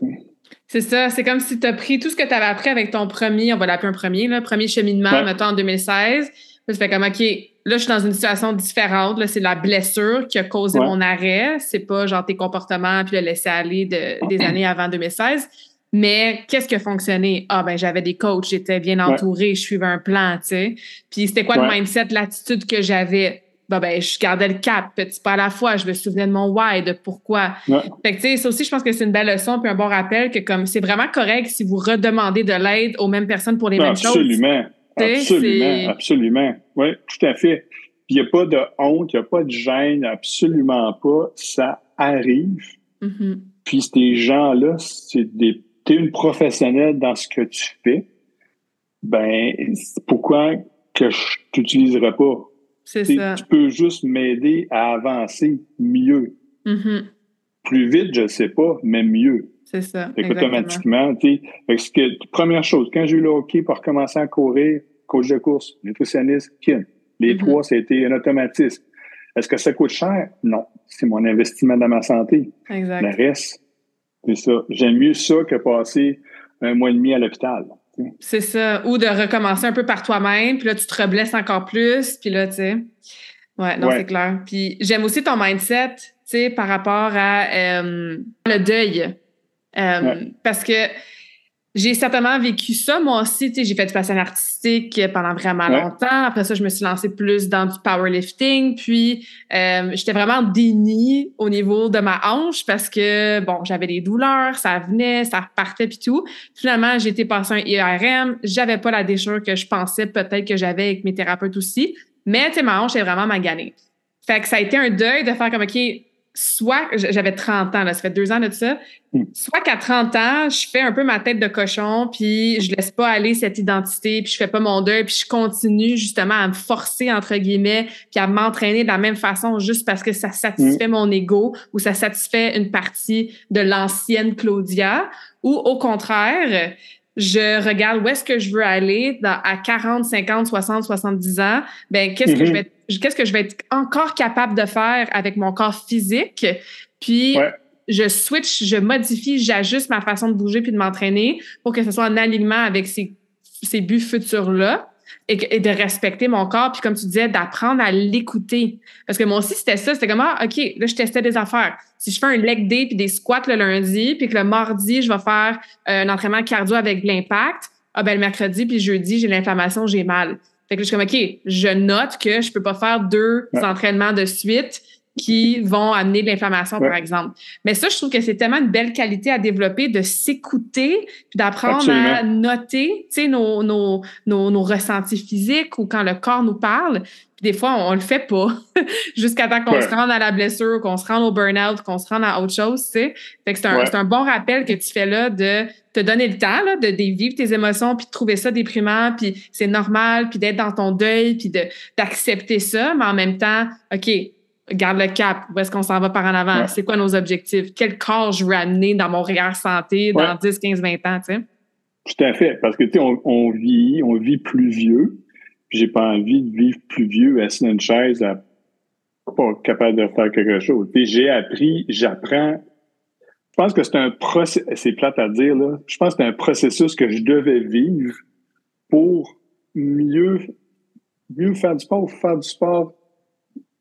C'est ça. C'est comme si tu as pris tout ce que tu avais appris avec ton premier, on va l'appeler un premier, là, premier cheminement, mettons, en 2016 ça fait comme, OK, là, je suis dans une situation différente. Là, c'est la blessure qui a causé mon arrêt. C'est pas genre tes comportements puis le laisser aller de, des années avant 2016. Mais qu'est-ce qui a fonctionné? Ah, ben, j'avais des coachs, j'étais bien entourée, je suivais un plan, tu sais. Puis c'était quoi le mindset, l'attitude que j'avais? Ben, ben, je gardais le cap, petit pas à la fois. Je me souvenais de mon why, de pourquoi. Fait que, tu sais, ça aussi, je pense que c'est une belle leçon puis un bon rappel que, comme, c'est vraiment correct si vous redemandez de l'aide aux mêmes personnes pour les mêmes choses. Absolument. Absolument, absolument. Oui, tout à fait. Il n'y a pas de honte, il n'y a pas de gêne, absolument pas. Ça arrive. Mm-hmm. Puis ces gens-là, c'est des. Tu es une professionnelle dans ce que tu fais. ben, pourquoi que je t'utiliserais pas? C'est ça. Tu peux juste m'aider à avancer mieux. Mm-hmm. Plus vite, je ne sais pas, mais mieux. C'est ça. Fait automatiquement, tu sais, que, première chose, quand j'ai eu le hockey pour recommencer à courir, coach de course, nutritionniste, kin. Les mm-hmm. trois, c'était un automatisme. Est-ce que ça coûte cher? Non. C'est mon investissement dans ma santé. Exact. Le reste, c'est ça. J'aime mieux ça que passer un mois et demi à l'hôpital. C'est ça. Ou de recommencer un peu par toi-même, puis là, tu te reblesses encore plus, puis là, tu sais. Ouais, non, c'est clair. Puis j'aime aussi ton mindset, tu sais, par rapport à euh, le deuil. Euh, parce que j'ai certainement vécu ça, moi aussi. Tu sais, j'ai fait du passion artistique pendant vraiment longtemps. Après ça, je me suis lancée plus dans du powerlifting. Puis, euh, j'étais vraiment déni au niveau de ma hanche parce que, bon, j'avais des douleurs, ça venait, ça repartait puis tout. Finalement, j'ai été passer un IRM. J'avais pas la déchirure que je pensais peut-être que j'avais avec mes thérapeutes aussi. Mais, tu sais, ma hanche est vraiment maganée. Fait que ça a été un deuil de faire comme, OK, soit, j'avais 30 ans, là, ça fait deux ans de ça, hmm. soit qu'à 30 ans, je fais un peu ma tête de cochon, puis je laisse pas aller cette identité, puis je fais pas mon deuil, puis je continue justement à me forcer, entre guillemets, puis à m'entraîner de la même façon juste parce que ça satisfait hmm. mon ego ou ça satisfait une partie de l'ancienne Claudia, ou au contraire, je regarde où est-ce que je veux aller à 40, 50, 60, 70 ans, ben qu'est-ce que je mm-hmm. vais qu'est-ce que je vais être encore capable de faire avec mon corps physique? Puis je switch, je modifie, j'ajuste ma façon de bouger puis de m'entraîner pour que ce soit en alignement avec ces, ces buts futurs là et, de respecter mon corps, puis comme tu disais, d'apprendre à l'écouter. Parce que moi aussi, c'était ça. C'était comme, ah, OK, là, je testais des affaires. Si je fais un leg day puis des squats le lundi, puis que le mardi, je vais faire euh, un entraînement cardio avec de l'impact, ah, ben, le mercredi puis jeudi, j'ai l'inflammation, j'ai mal. Fait que je suis comme, OK, je note que je peux pas faire deux entraînements de suite qui vont amener de l'inflammation, par exemple. Mais ça, je trouve que c'est tellement une belle qualité à développer de s'écouter, puis d'apprendre à noter, tu sais, nos, nos, nos, nos, ressentis physiques ou quand le corps nous parle. Puis des fois, on, on le fait pas [laughs] jusqu'à temps qu'on se rende à la blessure, qu'on se rende au burn-out, qu'on se rende à autre chose, tu sais. Fait que c'est un, un bon rappel que tu fais là de te donner le temps là, de, de vivre tes émotions, puis de trouver ça déprimant, puis c'est normal, puis d'être dans ton deuil, puis d'accepter ça, mais en même temps, OK, garde le cap. Où est-ce qu'on s'en va par en avant? C'est quoi nos objectifs? Quel corps je veux amener dans mon regard santé dans 10, 15, 20 ans, tu sais? Tout à fait. Parce que, tu sais, on, vit, on vit plus vieux. Puis j'ai pas envie de vivre plus vieux assis dans une chaise à pas capable de faire quelque chose. Puis j'ai appris, j'apprends. Je pense que c'est un processus, c'est plate à dire, là. Je pense que c'est un processus que je devais vivre pour mieux, mieux faire du sport, faire du sport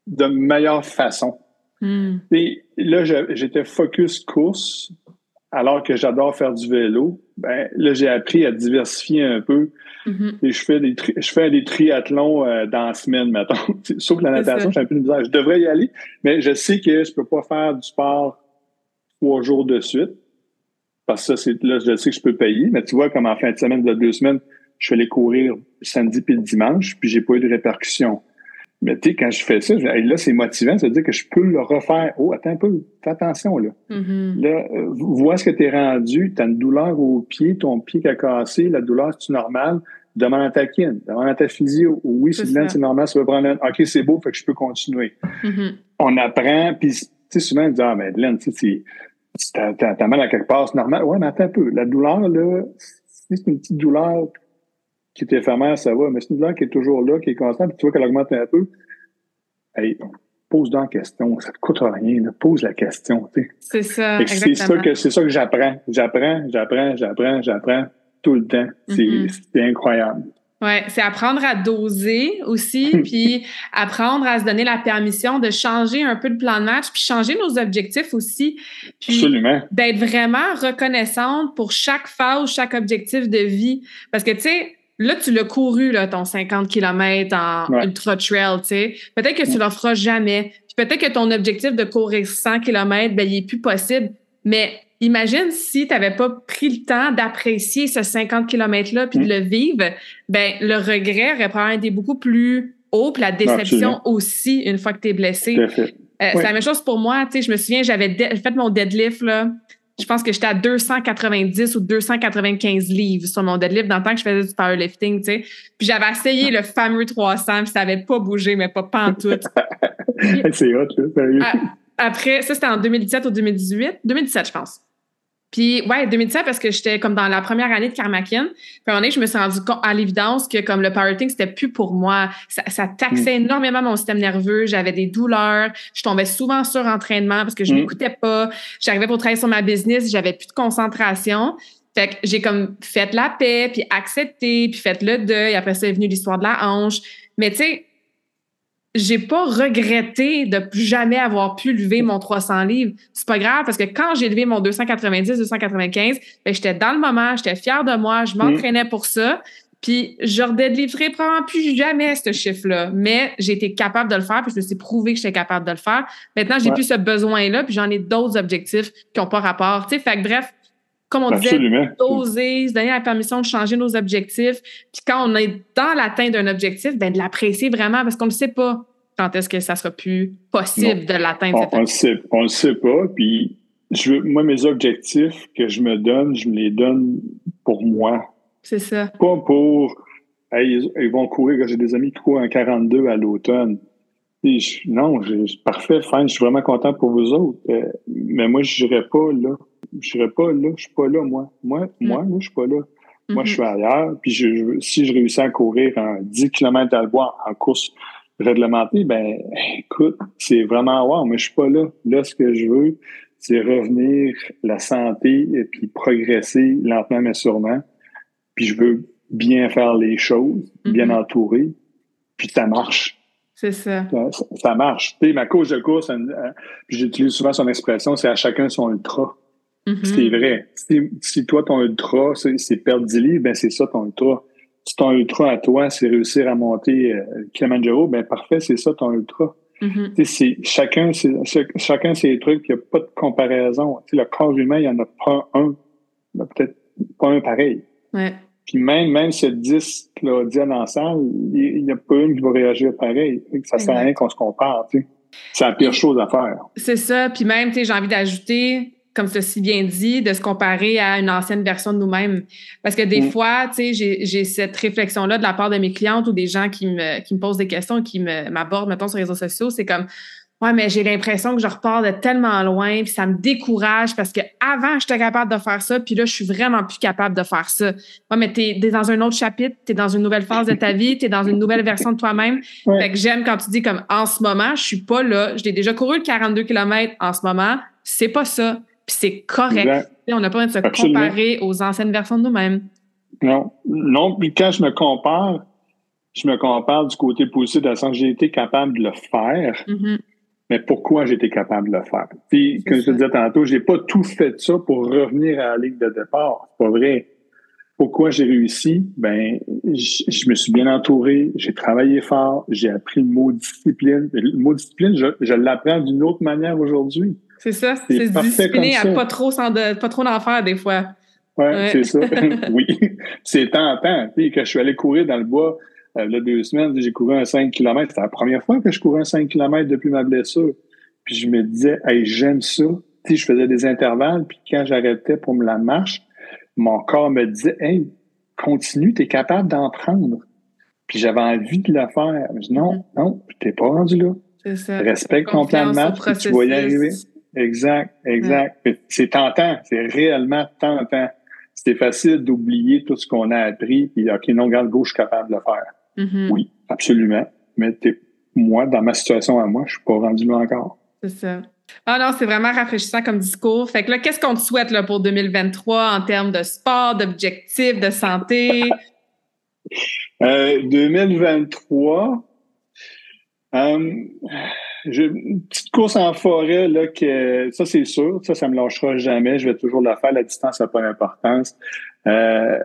de meilleure façon. Hmm. Et là, j'étais focus course, alors que j'adore faire du vélo. Ben, là, j'ai appris à diversifier un peu. Mm-hmm. Et je fais des, je fais des triathlons euh, dans la semaine, mettons. [laughs] Sauf que la natation, j'ai un peu de misère. Je devrais y aller, mais je sais que je peux pas faire du sport trois jours de suite. Parce que ça, c'est, là, je sais que je peux payer. Mais tu vois, comme en fin de semaine, de deux semaines, je suis allé courir samedi puis le dimanche, puis j'ai pas eu de répercussions. Mais tu sais, quand je fais ça, là, c'est motivant, ça veut dire que je peux le refaire. Oh, attends un peu, fais attention, là. Mm-hmm. Là, euh, vois ce que tu es rendu, tu as une douleur au pied, ton pied qui a cassé, la douleur, c'est normal? Demande à ta kin, demande à ta physio. Oui, c'est c'est normal, ça va prendre un... OK, c'est beau, fait que je peux continuer. Mm-hmm. On apprend, puis tu sais, souvent, on dit, ah, mais Glenn, tu sais, t'as mal à quelque part, c'est normal. Ouais, mais attends un peu. La douleur, là, c'est une petite douleur qui est éphémère, ça va, mais c'est une douleur qui est toujours là, qui est constante, puis tu vois qu'elle augmente un peu. Hey, pose dans la question, ça te coûte rien, pose la question. C'est ça. C'est ça que c'est ça que j'apprends. J'apprends, j'apprends, j'apprends, j'apprends tout le temps. C'est mm-hmm. incroyable. Oui, c'est apprendre à doser aussi, [laughs] puis apprendre à se donner la permission de changer un peu le plan de match, puis changer nos objectifs aussi. Puis Absolument. D'être vraiment reconnaissante pour chaque phase, chaque objectif de vie. Parce que, tu sais, Là, tu l'as couru, là, ton 50 km en ultra trail, tu sais. Peut-être que tu ne le feras jamais. peut-être que ton objectif de courir 100 km, ben, il est plus possible. Mais imagine si tu n'avais pas pris le temps d'apprécier ce 50 km-là puis de mm. le vivre, ben, le regret aurait probablement été beaucoup plus haut, puis la déception aussi, une fois que tu es blessé. Euh, c'est la même chose pour moi. Tu sais, je me souviens, j'avais fait mon deadlift, là. Je pense que j'étais à 290 ou 295 livres sur mon deadlift dans le temps que je faisais du powerlifting, tu sais. Puis j'avais essayé le fameux 300, puis ça n'avait pas bougé, mais pas pantoute. [laughs] C'est hot, là. Après, ça, c'était en 2017 ou 2018? 2017, je pense. Puis, ouais, 2017, parce que j'étais comme dans la première année de Karmakin. Puis, à un moment donné, je me suis rendu compte à l'évidence que comme le powerlifting, c'était plus pour moi. Ça, ça taxait mm. énormément mon système nerveux. J'avais des douleurs. Je tombais souvent sur entraînement parce que je mm. m'écoutais pas. J'arrivais pour travailler sur ma business. J'avais plus de concentration. Fait que j'ai comme fait la paix, puis accepté, puis fait le deuil. Après ça est venu l'histoire de la hanche. Mais tu sais, j'ai pas regretté de plus jamais avoir pu lever mon 300 livres. C'est pas grave parce que quand j'ai levé mon 290, 295, ben, j'étais dans le moment, j'étais fière de moi, je m'entraînais pour ça. Puis je redélivrerai probablement plus jamais ce chiffre-là. Mais j'ai été capable de le faire, puis je me suis prouvé que j'étais capable de le faire. Maintenant, j'ai plus ce besoin-là, puis j'en ai d'autres objectifs qui n'ont pas rapport. Tu sais, fait que bref, comme on disait, oser, se donner la permission de changer nos objectifs. Puis quand on est dans l'atteinte d'un objectif, ben de l'apprécier vraiment parce qu'on ne sait pas quand est-ce que ça sera plus possible de l'atteindre. On, ne le sait pas. Puis je moi, mes objectifs que je me donne, je me les donne pour moi. C'est ça. Pas pour ils, vont courir, j'ai des amis qui courent en 42 à l'automne. Non, parfait, fine, je suis vraiment content pour vous autres. Euh, mais moi, je n'irai pas là je serais pas là, je suis pas là, moi. Moi, mm. moi, moi, je suis pas là. Moi, je mm-hmm. suis ailleurs. Puis je, si je réussis à courir en 10 km à bois en course réglementée, ben écoute, c'est vraiment wow, mais je suis pas là. Là, ce que je veux, c'est revenir la santé et puis progresser lentement mais sûrement. Puis je veux bien faire les choses, bien mm-hmm. entourer, puis ça marche. C'est ça. ça. marche. Tu sais, ma coach de course, puis j'utilise souvent son expression, c'est à chacun son ultra. Mm-hmm. C'est vrai. Si, toi, ton ultra, c'est perdre 10 livres, ben c'est ça ton ultra. Si ton ultra à toi, c'est réussir à monter euh, Kilimanjaro, ben parfait, c'est ça ton ultra. Mm-hmm. c'est chacun, chacun ses trucs, il n'y a pas de comparaison. le corps humain, il n'y en a pas un, peut-être pas un pareil. Ouais. Puis même, même ce 10 Claudienne en salle, il n'y a pas une qui va réagir pareil. Ça sert à rien qu'on se compare. C'est la pire chose à faire. C'est ça. Puis même, j'ai envie d'ajouter, comme tu si bien dit, de se comparer à une ancienne version de nous-mêmes. Parce que des mm. fois, tu sais, j'ai cette réflexion-là de la part de mes clientes ou des gens qui me, qui me posent des questions, qui m'abordent, mettons, sur les réseaux sociaux. C'est comme, ouais, mais j'ai l'impression que je repars de tellement loin, puis ça me décourage parce que avant j'étais capable de faire ça, puis là, je suis vraiment plus capable de faire ça. Ouais, mais t'es es dans un autre chapitre, t'es dans une nouvelle phase de ta vie, t'es dans une nouvelle version de toi-même. [laughs] Fait que j'aime quand tu dis comme, en ce moment, je suis pas là, je l'ai déjà couru le 42 km en ce moment, c'est pas ça puis c'est correct. On n'a pas besoin de se comparer aux anciennes versions de nous-mêmes. Non. Non, puis quand je me compare, je me compare du côté positif, dans le sens que j'ai été capable de le faire. Mm-hmm. Mais pourquoi été capable de le faire? Puis, comme je te disais tantôt, j'ai pas tout fait ça pour revenir à la ligne de départ. C'est pas vrai. Pourquoi j'ai réussi? Ben, je, me suis bien entouré, j'ai travaillé fort, j'ai appris le mot discipline. Le mot discipline, je, je l'apprends d'une autre manière aujourd'hui. C'est ça, c'est se discipliner à pas trop, de, pas trop d'en faire des fois. Ouais, c'est ça. [laughs] oui. C'est tentant. Puis que je suis allé courir dans le bois euh, là, deux semaines, j'ai couru un 5 km. C'était la première fois que je courais un 5 km depuis ma blessure. Puis je me disais, hey, j'aime ça. Puis je faisais des intervalles, puis quand j'arrêtais pour me la marche, mon corps me disait, hey, continue, tu es capable d'en prendre. Puis j'avais envie de le faire. Je dis, non, mm-hmm. non, t'es pas rendu là. Ça. Respecte ton plan de match, tu vas y arriver. Exact, exact. C'est tentant, c'est réellement tentant. C'est facile d'oublier tout ce qu'on a appris, puis OK, non, garde gauche, capable de le faire. Mm-hmm. Oui, absolument. Mais moi, dans ma situation à moi, je suis pas rendu là encore. C'est ça. Ah non, c'est vraiment rafraîchissant comme discours. Fait que là, qu'est-ce qu'on te souhaite là, pour 2023 en termes de sport, d'objectifs, de santé? [laughs] euh, 2023, euh, j'ai une petite course en forêt, là, que ça, c'est sûr. Ça, ça me lâchera jamais. Je vais toujours la faire. La distance n'a pas d'importance. Euh,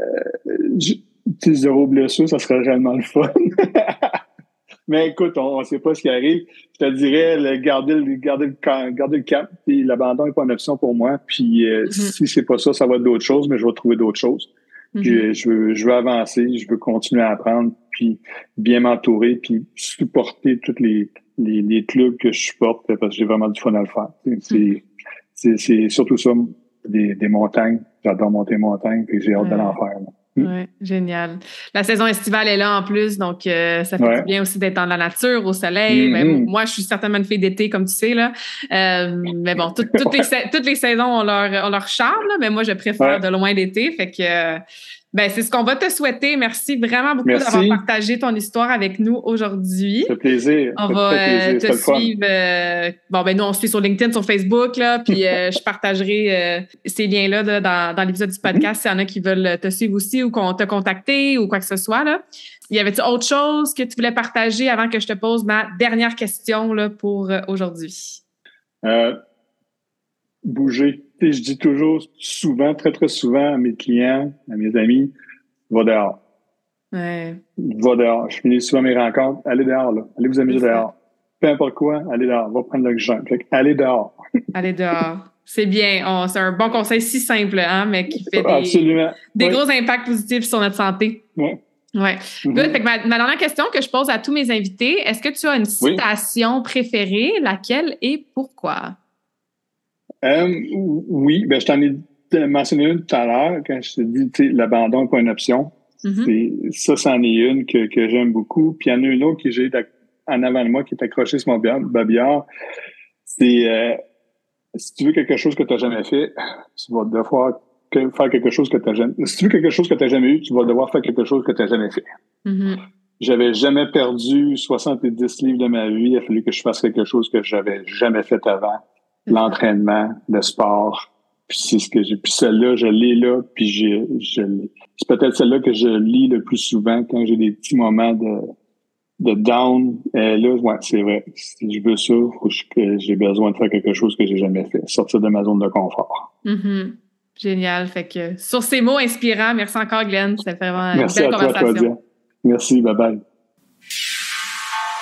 zéro blessure, ça serait réellement le fun. [laughs] Mais écoute, on ne sait pas ce qui arrive. Je te dirais, le, garder, le, garder, le, garder le cap, puis l'abandon n'est pas une option pour moi. Puis euh, mm-hmm. si c'est pas ça, ça va être d'autres choses, mais je vais trouver d'autres choses. Mm-hmm. je, veux, je veux avancer, je veux continuer à apprendre, puis bien m'entourer, puis supporter toutes les, les, les, clubs que je supporte parce que j'ai vraiment du fun à le faire. C'est surtout ça des, des montagnes. J'adore monter les montagnes, puis j'ai hâte de l'en faire. Oui, génial. La saison estivale est là en plus, donc euh, ça fait bien aussi d'être dans la nature, au soleil. Mm-hmm. moi, je suis certainement une fille d'été, comme tu sais. Là. Euh, mais bon, toutes, les, toutes les saisons ont leur, ont leur charme, mais moi, je préfère de loin l'été. Fait que ben, c'est ce qu'on va te souhaiter. Merci vraiment beaucoup d'avoir partagé ton histoire avec nous aujourd'hui. Ça fait plaisir. On va euh, te suivre. Euh, bon, ben, nous, on se suit sur LinkedIn, sur Facebook, là, puis euh, je partagerai ces liens-là dans, dans l'épisode du podcast s'il y en a qui veulent te suivre aussi ou qu'on te contacter ou quoi que ce soit. Là. Y avait-tu autre chose que tu voulais partager avant que je te pose ma dernière question là, pour aujourd'hui? bouger je dis toujours souvent, très, très souvent à mes clients, à mes amis, va dehors. Ouais. Va dehors. Je finis souvent mes rencontres. Allez dehors, là. Allez vous amuser dehors. Peu importe quoi, allez dehors. Va prendre l'oxygène. allez dehors. [laughs] allez dehors. C'est bien. c'est un bon conseil si simple, hein, mais qui fait des, des gros impacts positifs sur notre santé. Oui. Ouais. Mm-hmm. ma, ma, dernière question que je pose à tous mes invités, est-ce que tu as une citation préférée, laquelle et pourquoi? Euh, oui, ben, je t'en ai mentionné une tout à l'heure quand je t'ai dit l'abandon n'est pas une option. Mm-hmm. Ça, c'en est une que, que j'aime beaucoup. Puis il y en a une autre que j'ai en avant de moi qui est accrochée sur mon babillard. C'est euh, si tu veux quelque chose que tu n'as jamais fait, tu vas devoir faire quelque chose que tu n'as jamais Si tu veux quelque chose que tu n'as jamais eu, tu vas devoir faire quelque chose que tu n'as jamais fait. Mm-hmm. J'avais jamais perdu 70 livres de ma vie. Il a fallu que je fasse quelque chose que j'avais jamais fait avant l'entraînement, le sport. Puis c'est ce que j'ai. Puis celle-là, je l'ai là, puis je, je C'est peut-être celle-là que je lis le plus souvent quand j'ai des petits moments de, de down. Et là, ouais, c'est vrai. Si je veux ça, faut que j'ai besoin de faire quelque chose que j'ai jamais fait. Sortir de ma zone de confort. Mm-hmm. Génial. Fait que sur ces mots inspirants, merci encore, Glenn. Ça fait vraiment merci une belle à conversation. Toi, Merci. Bye bye.